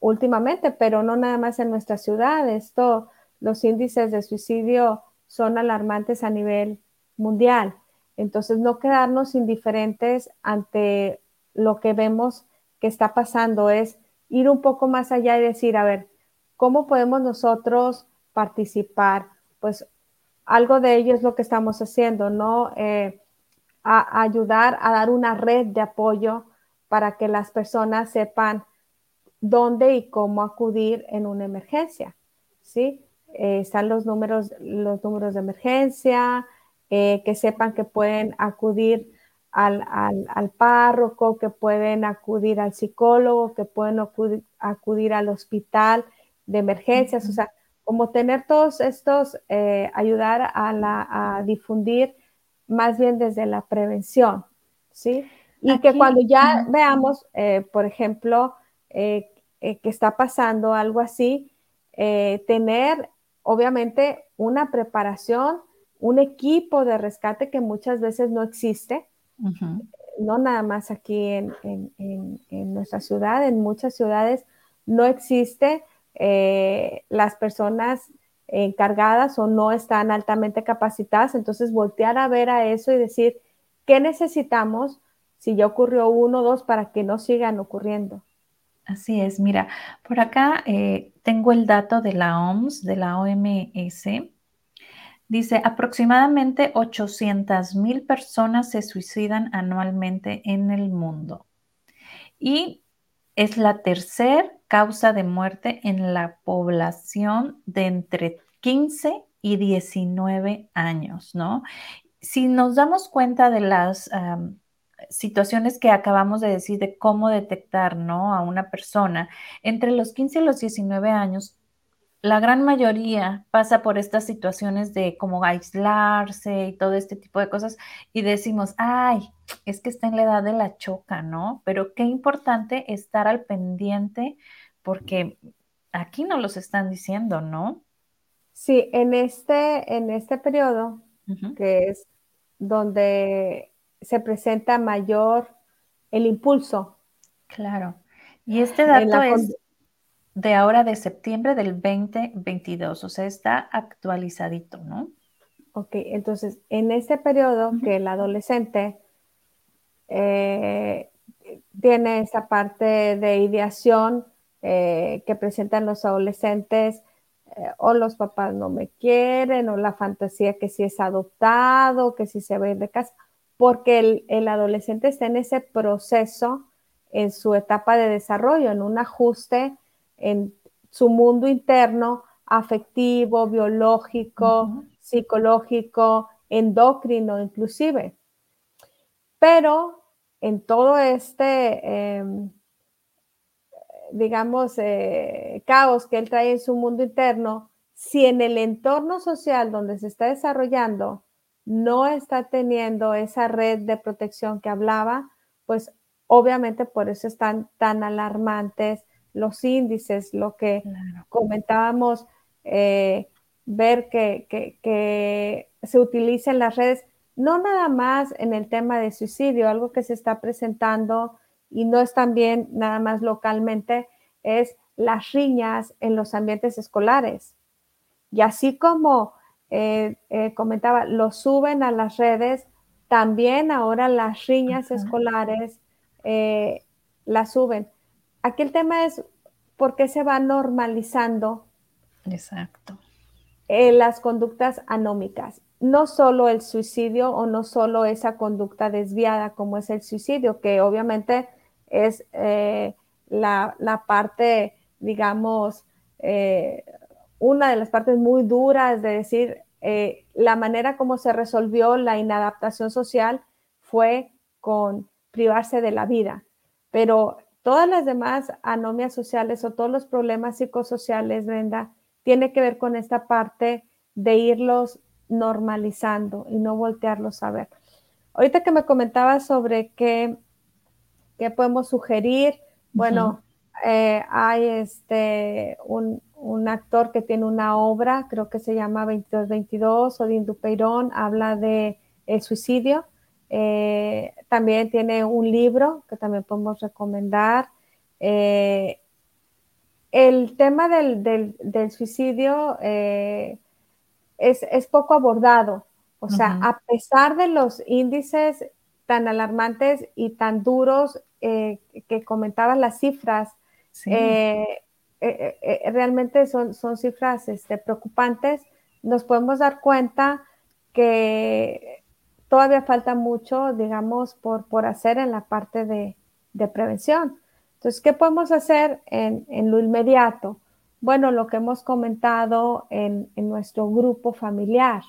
últimamente, pero no nada más en nuestra ciudad. Esto, los índices de suicidio son alarmantes a nivel mundial. Entonces, no quedarnos indiferentes ante lo que vemos que está pasando es ir un poco más allá y decir, a ver, ¿cómo podemos nosotros participar? Pues algo de ello es lo que estamos haciendo, ¿no? Eh, a ayudar a dar una red de apoyo para que las personas sepan dónde y cómo acudir en una emergencia, ¿sí? Eh, están los números, los números de emergencia, eh, que sepan que pueden acudir al, párroco, que pueden acudir al psicólogo, que pueden acudir, al hospital de emergencias, o sea, como tener todos estos, eh, ayudar a, difundir más bien desde la prevención, ¿sí? Y que cuando ya veamos, por ejemplo, eh, eh, que está pasando algo así, eh, tener obviamente una preparación, un equipo de rescate que muchas veces no existe, no nada más aquí en, nuestra ciudad, en muchas ciudades no existe las personas encargadas o no están altamente capacitadas, entonces voltear a ver a eso y decir, ¿qué necesitamos si ya ocurrió uno o dos para que no sigan ocurriendo? Así es, mira, por acá eh, tengo el dato de la OMS, de la OMS. Dice, aproximadamente 800 mil personas se suicidan anualmente en el mundo y es la tercera causa de muerte en la población de entre 15 y 19 años, ¿no? Si nos damos cuenta de las situaciones que acabamos de decir de cómo detectar ¿no? a una persona, entre los 15 y los 19 años, la gran mayoría pasa por estas situaciones de como aislarse y todo este tipo de cosas y decimos, ay, es que está en la edad de la choca, ¿no? Pero qué importante estar al pendiente porque aquí no los están diciendo, ¿no? Sí, en este, en este periodo, que es donde se presenta mayor el impulso. Claro. Y este dato es de ahora de septiembre del 2022, o sea, está actualizadito, ¿no? Ok, entonces, en este periodo que el adolescente eh, tiene esa parte de ideación eh, que presentan los adolescentes, eh, o los papás no me quieren, o la fantasía que si es adoptado, que si se va a ir de casa, porque el, adolescente está en ese proceso, en su etapa de desarrollo, en un ajuste en su mundo interno, afectivo, biológico, psicológico, endocrino inclusive. Pero en todo este, em, digamos, eh, caos que él trae en su mundo interno, si en el entorno social donde se está desarrollando no está teniendo esa red de protección que hablaba, pues obviamente por eso están tan alarmantes los índices, lo que comentábamos, eh, ver que, que, se utilicen las redes, no nada más en el tema de suicidio, algo que se está presentando y no es también nada más localmente, es las riñas en los ambientes escolares. Y así como eh, eh, comentaba, lo suben a las redes, también ahora las riñas escolares eh, las suben. Aquí el tema es porque se va normalizando. Exacto. Eh, las conductas anómicas. No solo el suicidio o no solo esa conducta desviada como es el suicidio, que obviamente es eh, la, parte, digamos, eh, una de las partes muy duras de decir, la manera como se resolvió la inadaptación social fue con privarse de la vida. Pero todas las demás anomias sociales o todos los problemas psicosociales, Brenda, tiene que ver con esta parte de irlos normalizando y no voltearlos a ver. Ahorita que me comentaba sobre qué, qué podemos sugerir, bueno, eh, hay este, un, actor que tiene una obra, creo que se llama 2222, Odín Dupeirón, habla de el suicidio. Eh, también tiene un libro que también podemos recomendar. Eh, el tema del, suicidio eh, es, poco abordado. O sea, a pesar de los índices tan alarmantes y tan duros que comentaban las cifras, realmente son, son cifras este, preocupantes, nos podemos dar cuenta que todavía falta mucho, digamos, por, por hacer en la parte de prevención. Entonces, ¿qué podemos hacer en, lo inmediato? Bueno, lo que hemos comentado en, nuestro grupo familiar,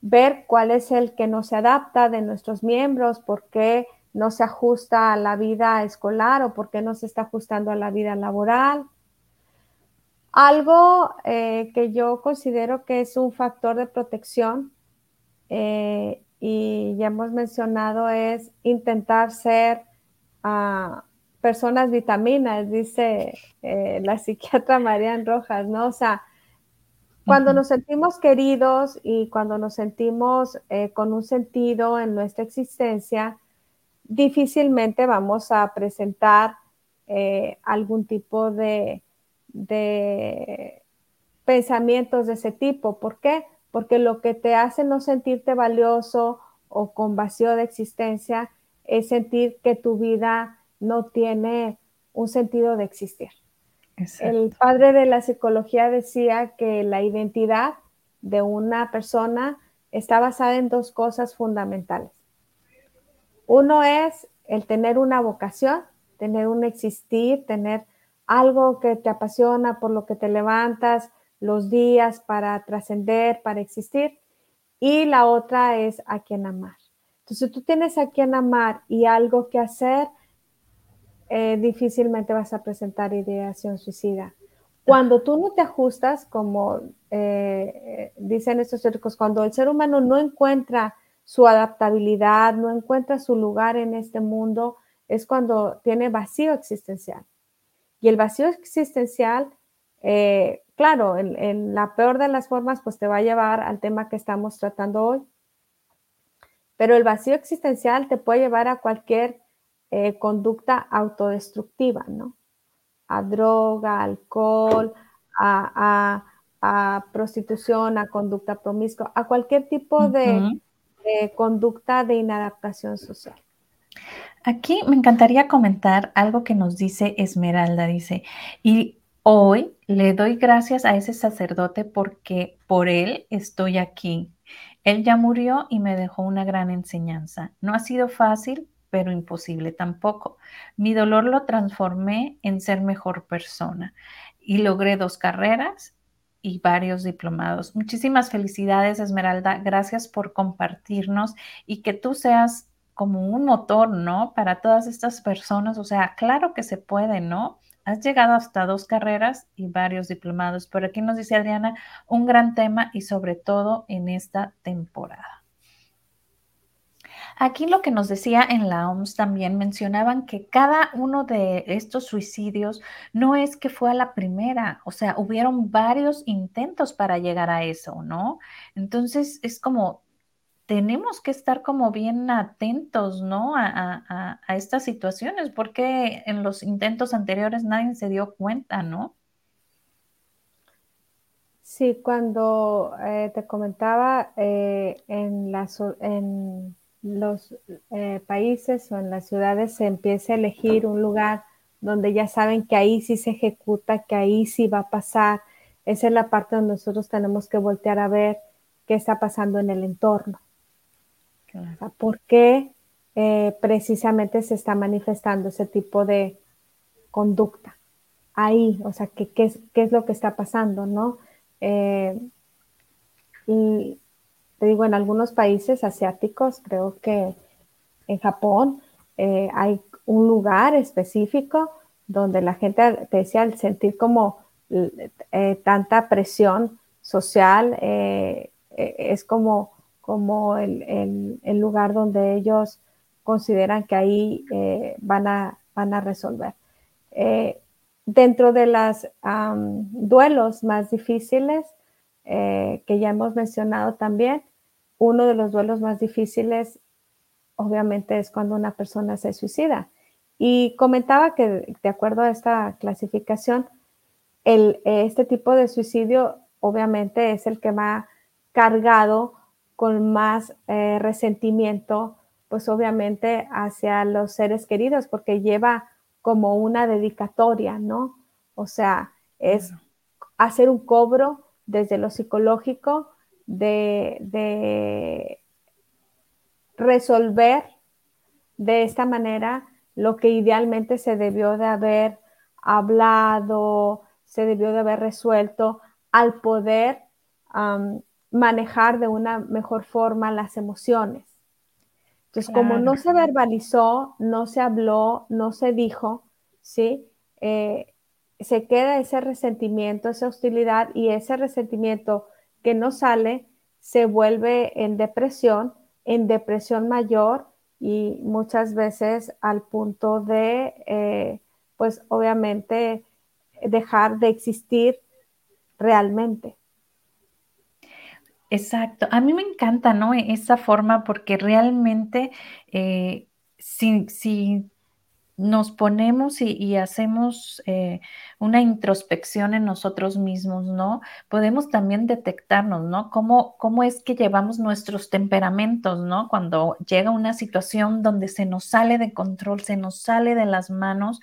ver cuál es el que no se adapta de nuestros miembros, por qué no se ajusta a la vida escolar o por qué no se está ajustando a la vida laboral. Algo eh, que yo considero que es un factor de protección eh, y ya hemos mencionado es intentar ser uh, personas vitaminas, dice eh, la (laughs) psiquiatra Marian Rojas, ¿no? O sea, cuando nos sentimos queridos y cuando nos sentimos eh, con un sentido en nuestra existencia, difícilmente vamos a presentar eh, algún tipo de, de pensamientos de ese tipo. ¿Por qué? Porque lo que te hace no sentirte valioso o con vacío de existencia es sentir que tu vida no tiene un sentido de existir. El padre de la psicología decía que la identidad de una persona está basada en dos cosas fundamentales. Uno es el tener una vocación, tener un existir, tener algo que te apasiona, por lo que te levantas los días para trascender, para existir. Y la otra es a quien amar. Entonces, tú tienes a quien amar y algo que hacer, eh, difícilmente vas a presentar ideación suicida. Cuando tú no te ajustas, como eh, dicen estos teóricos, cuando el ser humano no encuentra su adaptabilidad, no encuentra su lugar en este mundo, es cuando tiene vacío existencial. Y el vacío existencial, eh, claro, en, en, la peor de las formas, pues te va a llevar al tema que estamos tratando hoy. Pero el vacío existencial te puede llevar a cualquier eh, conducta autodestructiva, ¿no? A droga, alcohol, a, prostitución, a conducta promiscua, a cualquier tipo de, conducta de inadaptación social. Aquí me encantaría comentar algo que nos dice Esmeralda, dice, y hoy le doy gracias a ese sacerdote porque por él estoy aquí. Él ya murió y me dejó una gran enseñanza. No ha sido fácil, pero imposible tampoco. Mi dolor lo transformé en ser mejor persona y logré dos carreras y varios diplomados. Muchísimas felicidades, Esmeralda. Gracias por compartirnos y que tú seas como un motor, ¿no? Para todas estas personas. O sea, claro que se puede, ¿no? Has llegado hasta dos carreras y varios diplomados. Por aquí nos dice Adriana, un gran tema y sobre todo en esta temporada. Aquí lo que nos decía en la OMS también mencionaban que cada uno de estos suicidios no es que fue a la primera, o sea, hubieron varios intentos para llegar a eso, ¿no? Entonces es como, tenemos que estar como bien atentos, ¿no? A, estas situaciones, porque en los intentos anteriores nadie se dio cuenta, ¿no? Sí, cuando eh, te comentaba eh, en, la, en los eh, países o en las ciudades se empieza a elegir un lugar donde ya saben que ahí sí se ejecuta, que ahí sí va a pasar. Esa es la parte donde nosotros tenemos que voltear a ver qué está pasando en el entorno. ¿Por qué eh, precisamente se está manifestando ese tipo de conducta? Ahí, o sea, ¿qué, qué, es, lo que está pasando, no? Eh, y te digo, en algunos países asiáticos, creo que en Japón eh, hay un lugar específico donde la gente, te al sentir como tanta presión social, es como como el, lugar donde ellos consideran que ahí eh, van, a, van a resolver. Eh, dentro de los duelos más difíciles eh, que ya hemos mencionado también, uno de los duelos más difíciles obviamente es cuando una persona se suicida. Y comentaba que de acuerdo a esta clasificación, el, este tipo de suicidio obviamente es el que va cargado con más eh, resentimiento, pues obviamente hacia los seres queridos, porque lleva como una dedicatoria, ¿no? O sea, es hacer un cobro desde lo psicológico de, de resolver de esta manera lo que idealmente se debió de haber hablado, se debió de haber resuelto al poder manejar de una mejor forma las emociones. Entonces, como no se verbalizó, no se habló, no se dijo, ¿sí? Eh, se queda ese resentimiento, esa hostilidad y ese resentimiento que no sale se vuelve en depresión, en depresión mayor y muchas veces al punto de, eh, pues obviamente, dejar de existir realmente. Exacto. A mí me encanta, ¿no? Esa forma porque realmente eh, si, nos ponemos y, hacemos eh, una introspección en nosotros mismos, ¿no? Podemos también detectarnos, ¿no? ¿Cómo, ¿Cómo es que llevamos nuestros temperamentos, ¿no? Cuando llega una situación donde se nos sale de control, se nos sale de las manos.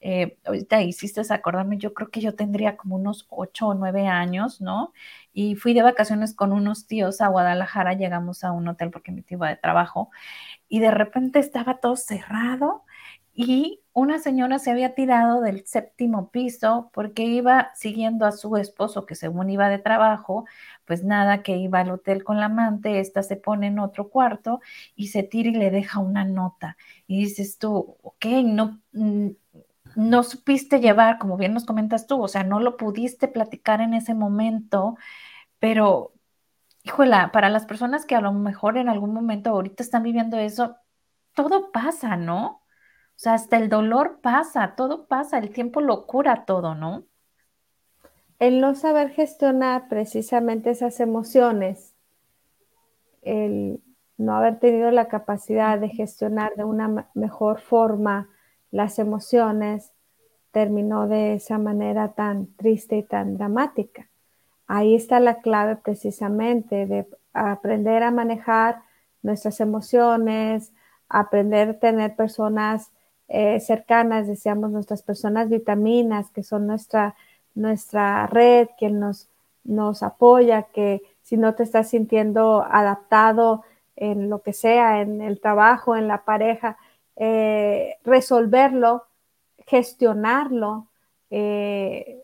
Eh, ahorita hiciste acordarme, yo creo que yo tendría como unos ocho o nueve años, ¿no? y fui de vacaciones con unos tíos a Guadalajara, llegamos a un hotel porque mi tío iba de trabajo y de repente estaba todo cerrado y una señora se había tirado del séptimo piso porque iba siguiendo a su esposo que según iba de trabajo, pues nada, que iba al hotel con la amante, esta se pone en otro cuarto y se tira y le deja una nota. Y dices tú, ok, no, mm, no supiste llevar, como bien nos comentas tú, o sea, no lo pudiste platicar en ese momento, pero, híjola, para las personas que a lo mejor en algún momento ahorita están viviendo eso, todo pasa, ¿no? O sea, hasta el dolor pasa, todo pasa, el tiempo lo cura todo, ¿no? El no saber gestionar precisamente esas emociones, el no haber tenido la capacidad de gestionar de una mejor forma las emociones, terminó de esa manera tan triste y tan dramática. Ahí está la clave precisamente de aprender a manejar nuestras emociones, aprender a tener personas eh, cercanas, decíamos nuestras personas vitaminas, que son nuestra, nuestra red, quien nos, nos apoya, que si no te estás sintiendo adaptado en lo que sea, en el trabajo, en la pareja, eh, resolverlo, gestionarlo eh,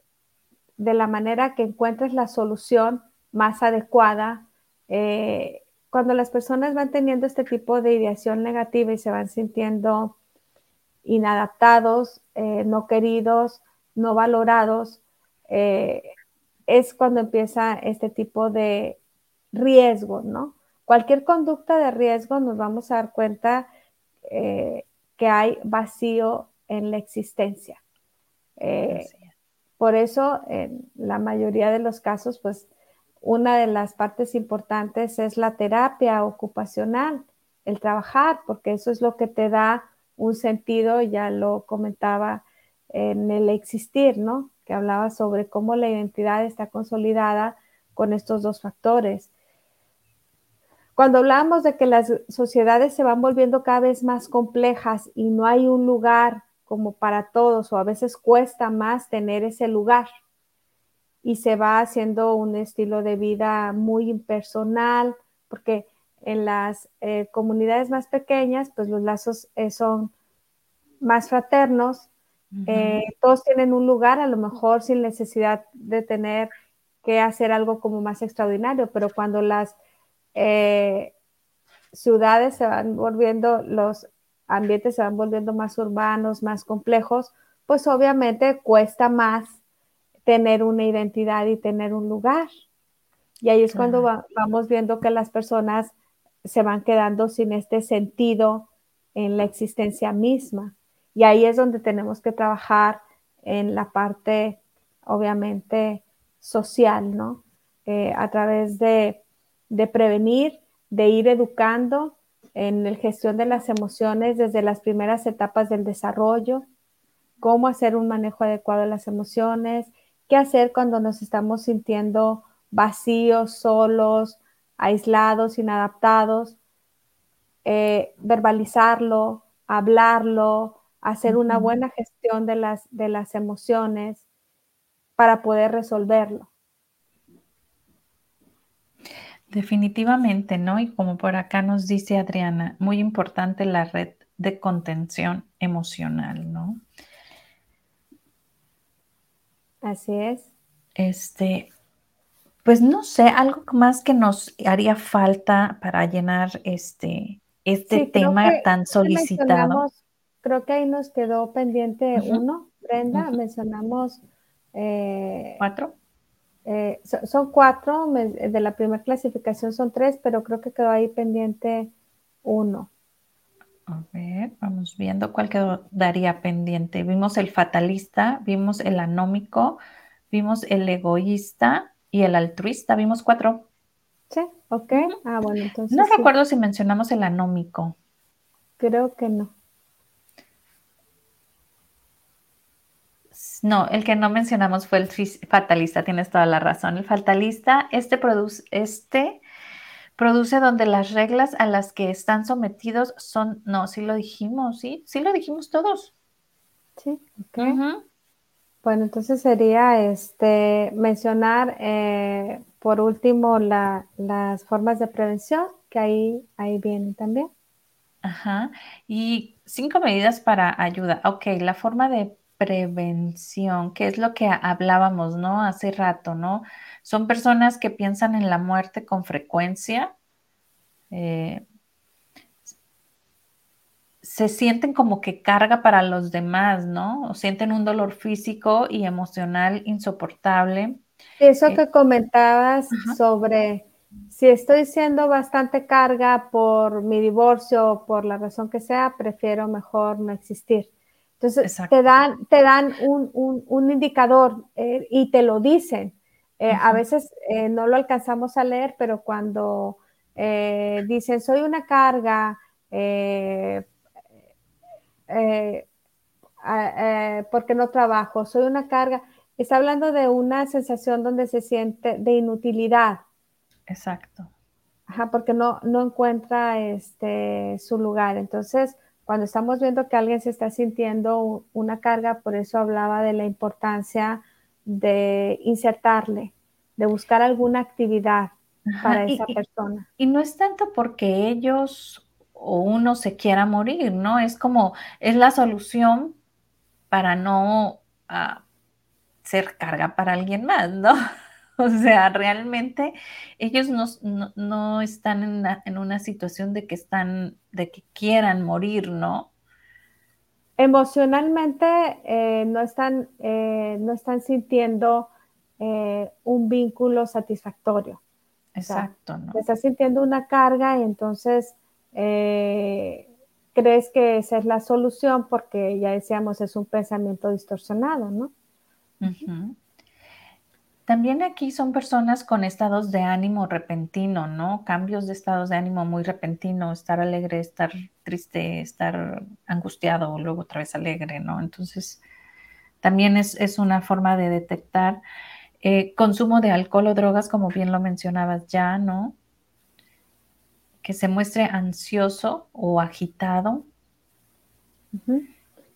de la manera que encuentres la solución más adecuada. Cuando las personas van teniendo este tipo de ideación negativa y se van sintiendo inadaptados, no queridos, no valorados, es cuando empieza este tipo de riesgo, ¿no? Cualquier conducta de riesgo nos vamos a dar cuenta eh, que hay vacío en la existencia. Eh, por eso, en la mayoría de los casos, pues una de las partes importantes es la terapia ocupacional, el trabajar, porque eso es lo que te da un sentido, ya lo comentaba en el existir, ¿no? Que hablaba sobre cómo la identidad está consolidada con estos dos factores. Cuando hablamos de que las sociedades se van volviendo cada vez más complejas y no hay un lugar como para todos o a veces cuesta más tener ese lugar y se va haciendo un estilo de vida muy impersonal porque en las eh, comunidades más pequeñas pues los lazos eh, son más fraternos, eh, todos tienen un lugar a lo mejor sin necesidad de tener que hacer algo como más extraordinario, pero cuando las ciudades se van volviendo, los ambientes se van volviendo más urbanos, más complejos, pues obviamente cuesta más tener una identidad y tener un lugar. Y ahí es cuando vamos viendo que las personas se van quedando sin este sentido en la existencia misma. Y ahí es donde tenemos que trabajar en la parte, obviamente, social, ¿no? Eh, a través de, de prevenir de ir educando en la gestión de las emociones desde las primeras etapas del desarrollo, cómo hacer un manejo adecuado de las emociones, qué hacer cuando nos estamos sintiendo vacíos, solos, aislados, inadaptados, eh, verbalizarlo, hablarlo, hacer una buena gestión de las, de las emociones para poder resolverlo. Definitivamente, ¿no? Y como por acá nos dice Adriana, muy importante la red de contención emocional, ¿no? Así es. Este, pues no sé, algo más que nos haría falta para llenar este, este tema tan solicitado. Creo que ahí nos quedó pendiente uno, Brenda, mencionamos eh, cuatro. Eh, son cuatro, de la primera clasificación son tres, pero creo que quedó ahí pendiente uno. A ver, vamos viendo cuál quedaría pendiente. Vimos el fatalista, vimos el anómico, vimos el egoísta y el altruista. Vimos cuatro. Sí, ok. Ah, bueno, entonces. No recuerdo si mencionamos el anómico. Creo que no. No, el que no mencionamos fue el fatalista, tienes toda la razón. El fatalista, este produce, este produce donde las reglas a las que están sometidos son, no, sí lo dijimos, sí, sí lo dijimos todos. Sí, ok. Bueno, entonces sería este mencionar eh, por último las formas de prevención, que ahí, ahí vienen también. Ajá. Y cinco medidas para ayuda. Ok, la forma de prevención, que es lo que hablábamos, ¿no? Hace rato, ¿no? Son personas que piensan en la muerte con frecuencia. Eh, se sienten como que carga para los demás, ¿no? O sienten un dolor físico y emocional insoportable. Eso eh, que comentabas sobre si estoy siendo bastante carga por mi divorcio o por la razón que sea, prefiero mejor no existir. Entonces, te dan, te dan un, indicador eh, y te lo dicen. Eh, a veces eh, no lo alcanzamos a leer, pero cuando dicen, soy una carga, porque no trabajo, soy una carga, está hablando de una sensación donde se siente de inutilidad. Exacto. Ajá, porque no, no encuentra este, su lugar. Entonces, cuando estamos viendo que alguien se está sintiendo una carga, por eso hablaba de la importancia de insertarle, de buscar alguna actividad para esa persona. Y no es tanto porque ellos o uno se quiera morir, ¿no? Es como, es la solución para no ah, ser carga para alguien más, ¿no? (laughs) O sea, realmente ellos no, están en una, situación de que están, de que quieran morir, ¿no? Emocionalmente eh, no, están, eh, no están sintiendo eh, un vínculo satisfactorio. Exacto, ¿no? Estás sintiendo una carga y entonces crees que esa es la solución porque ya decíamos es un pensamiento distorsionado, ¿no? También aquí son personas con estados de ánimo repentino, ¿no? Cambios de estados de ánimo muy repentino, estar alegre, estar triste, estar angustiado, luego otra vez alegre, ¿no? Entonces, también es, una forma de detectar eh, consumo de alcohol o drogas, como bien lo mencionabas ya, ¿no? Que se muestre ansioso o agitado.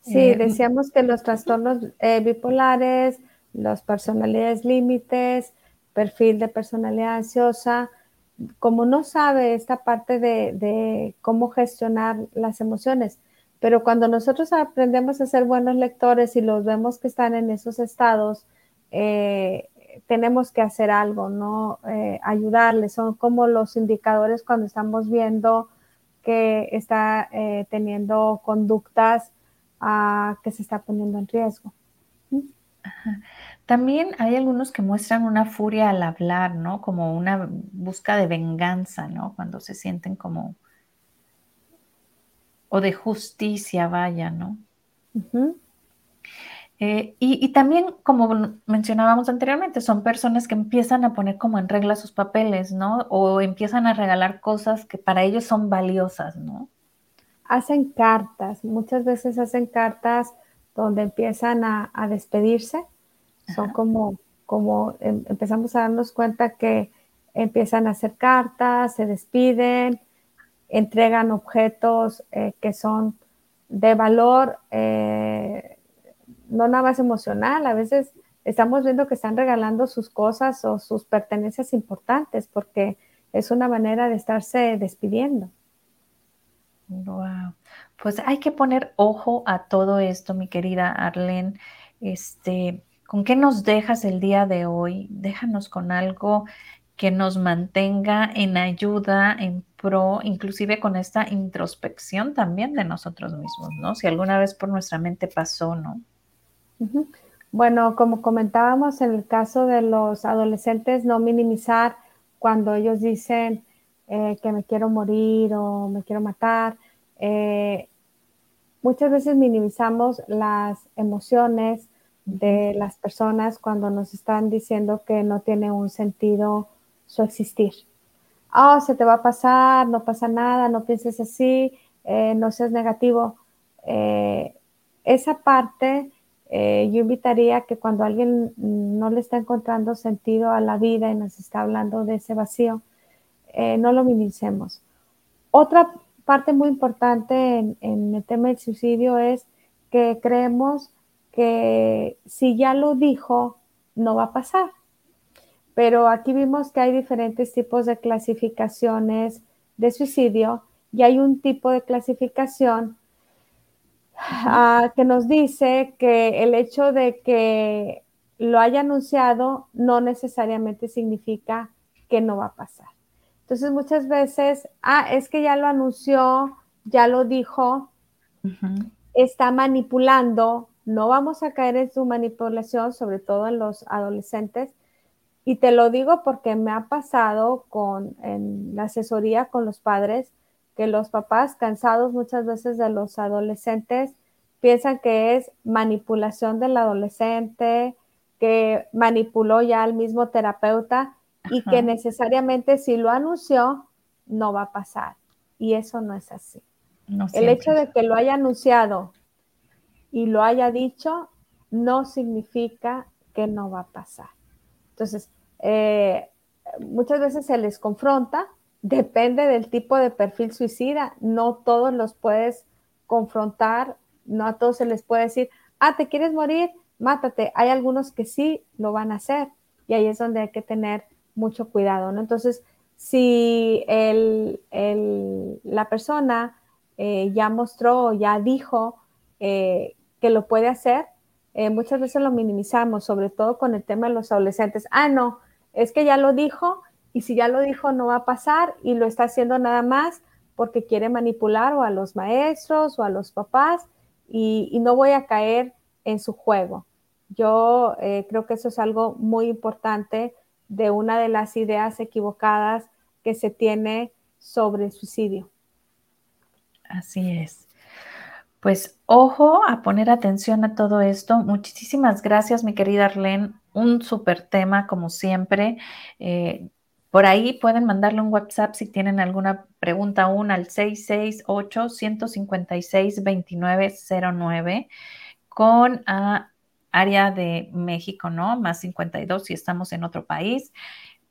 Sí, eh, decíamos que los trastornos eh, bipolares, las personalidades límites, perfil de personalidad ansiosa, como no sabe esta parte de, cómo gestionar las emociones, pero cuando nosotros aprendemos a ser buenos lectores y los vemos que están en esos estados, eh, tenemos que hacer algo, ¿no? ayudarles. Son como los indicadores cuando estamos viendo que está teniendo conductas que se está poniendo en riesgo. También hay algunos que muestran una furia al hablar, ¿no? Como una busca de venganza, ¿no? Cuando se sienten como... o de justicia, vaya, ¿no? Eh, y, y, también, como mencionábamos anteriormente, son personas que empiezan a poner como en regla sus papeles, ¿no? O empiezan a regalar cosas que para ellos son valiosas, ¿no? hacen cartas, muchas veces hacen cartas donde empiezan a, despedirse, son como, como em, empezamos a darnos cuenta que empiezan a hacer cartas, se despiden, entregan objetos eh, que son de valor, eh, no nada más emocional, a veces estamos viendo que están regalando sus cosas o sus pertenencias importantes porque es una manera de estarse despidiendo. Wow. Pues hay que poner ojo a todo esto, mi querida Arlene. Este, ¿con qué nos dejas el día de hoy? Déjanos con algo que nos mantenga en ayuda, en pro, inclusive con esta introspección también de nosotros mismos, ¿no? Si alguna vez por nuestra mente pasó, ¿no? Bueno, como comentábamos en el caso de los adolescentes, no minimizar cuando ellos dicen, eh, que me quiero morir o me quiero matar. Eh, muchas veces minimizamos las emociones de las personas cuando nos están diciendo que no tiene un sentido su existir. Oh, se te va a pasar, no pasa nada, no pienses así, eh, no seas negativo. esa parte yo invitaría que cuando alguien no le está encontrando sentido a la vida y nos está hablando de ese vacío, eh, no lo minimicemos. Otra parte muy importante en, el tema del suicidio es que creemos que si ya lo dijo, no va a pasar. Pero aquí vimos que hay diferentes tipos de clasificaciones de suicidio y hay un tipo de clasificación ah, que nos dice que el hecho de que lo haya anunciado no necesariamente significa que no va a pasar. Entonces muchas veces, ah, es que ya lo anunció, ya lo dijo, está manipulando, no vamos a caer en su manipulación, sobre todo en los adolescentes. Y te lo digo porque me ha pasado con en la asesoría con los padres que los papás cansados muchas veces de los adolescentes piensan que es manipulación del adolescente, que manipuló ya al mismo terapeuta y que necesariamente si lo anunció, no va a pasar. Y eso no es así. el hecho de que lo haya anunciado y lo haya dicho no significa que no va a pasar. Entonces, eh, muchas veces se les confronta, depende del tipo de perfil suicida, no todos los puedes confrontar, no a todos se les puede decir, ah, te quieres morir, mátate. Hay algunos que sí lo van a hacer y ahí es donde hay que tener mucho cuidado, ¿no? Entonces, si la persona eh, ya mostró, ya dijo eh, que lo puede hacer, eh, muchas veces lo minimizamos, sobre todo con el tema de los adolescentes. Ah, no, es que ya lo dijo y si ya lo dijo no va a pasar y lo está haciendo nada más porque quiere manipular o a los maestros o a los papás y, no voy a caer en su juego. Yo creo que eso es algo muy importante de una de las ideas equivocadas que se tiene sobre el suicidio. Así es. Pues ojo a poner atención a todo esto. Muchísimas gracias, mi querida Arlene. Un súper tema, como siempre. Eh, por ahí pueden mandarle un WhatsApp si tienen alguna pregunta aún al 668-156-2909 con a área de México, ¿no? Más 52 si estamos en otro país.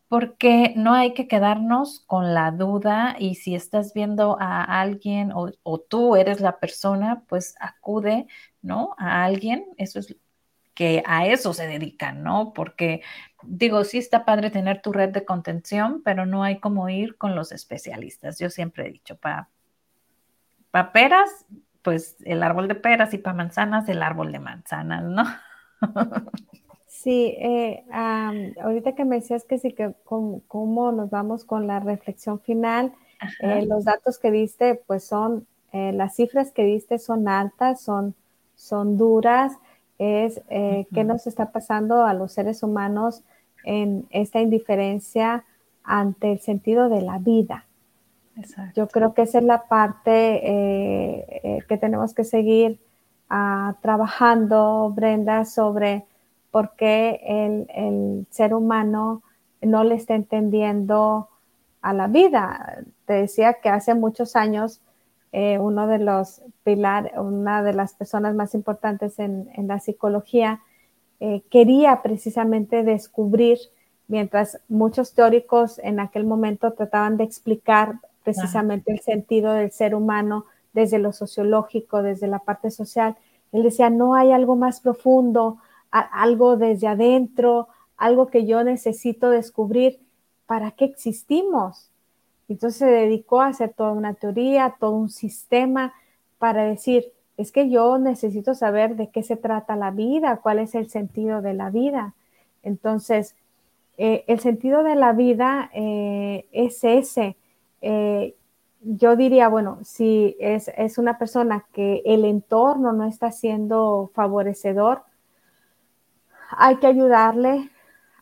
porque no hay que quedarnos con la duda y si estás viendo a alguien o, tú eres la persona, pues acude, ¿no? A alguien, eso es que a eso se dedican, ¿no? Porque digo, sí está padre tener tu red de contención, pero no hay como ir con los especialistas. Yo siempre he dicho, para pa peras, pues el árbol de peras y para manzanas, el árbol de manzanas, ¿no? (laughs) Sí, eh, ahorita que me decías que sí, que cómo, nos vamos con la reflexión final, eh, los datos que diste, pues son, eh, las cifras que diste son altas, son, son duras, es qué nos está pasando a los seres humanos en esta indiferencia ante el sentido de la vida. Yo creo que esa es la parte que tenemos que seguir ah, trabajando, Brenda, sobre por qué el, ser humano no le está entendiendo a la vida. Te decía que hace muchos años eh, uno de los pilares, una de las personas más importantes en, la psicología eh, quería precisamente descubrir, mientras muchos teóricos en aquel momento trataban de explicar precisamente el sentido del ser humano desde lo sociológico, desde la parte social, él decía, no hay algo más profundo, algo desde adentro, algo que yo necesito descubrir, ¿para qué existimos? Entonces se dedicó a hacer toda una teoría, todo un sistema para decir, es que yo necesito saber de qué se trata la vida, cuál es el sentido de la vida. Entonces, eh, el sentido de la vida eh, es ese. Eh, yo diría, bueno, si es, es, una persona que el entorno no está siendo favorecedor, hay que ayudarle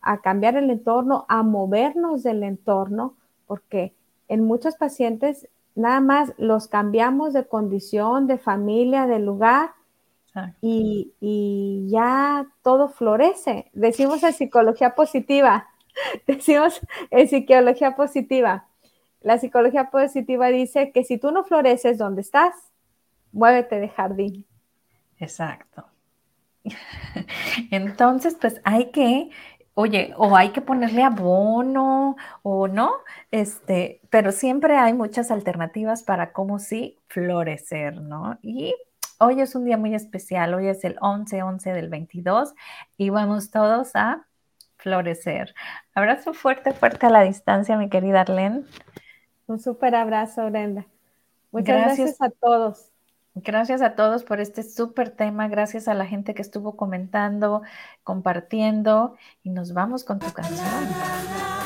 a cambiar el entorno, a movernos del entorno, porque en muchos pacientes nada más los cambiamos de condición, de familia, de lugar y, ya todo florece. Decimos en psicología positiva, (laughs) decimos en psicología positiva. La psicología positiva dice que si tú no floreces donde estás, muévete de jardín. Exacto. (laughs) Entonces, pues hay que, oye, o hay que ponerle abono o no, este, pero siempre hay muchas alternativas para cómo sí florecer, ¿no? Y hoy es un día muy especial, hoy es el 11-11 del 22 y vamos todos a florecer. Abrazo fuerte, fuerte a la distancia, mi querida Arlene. Un súper abrazo, Brenda. Muchas gracias a todos. Gracias a todos por este súper tema, gracias a la gente que estuvo comentando, compartiendo y nos vamos con tu canción.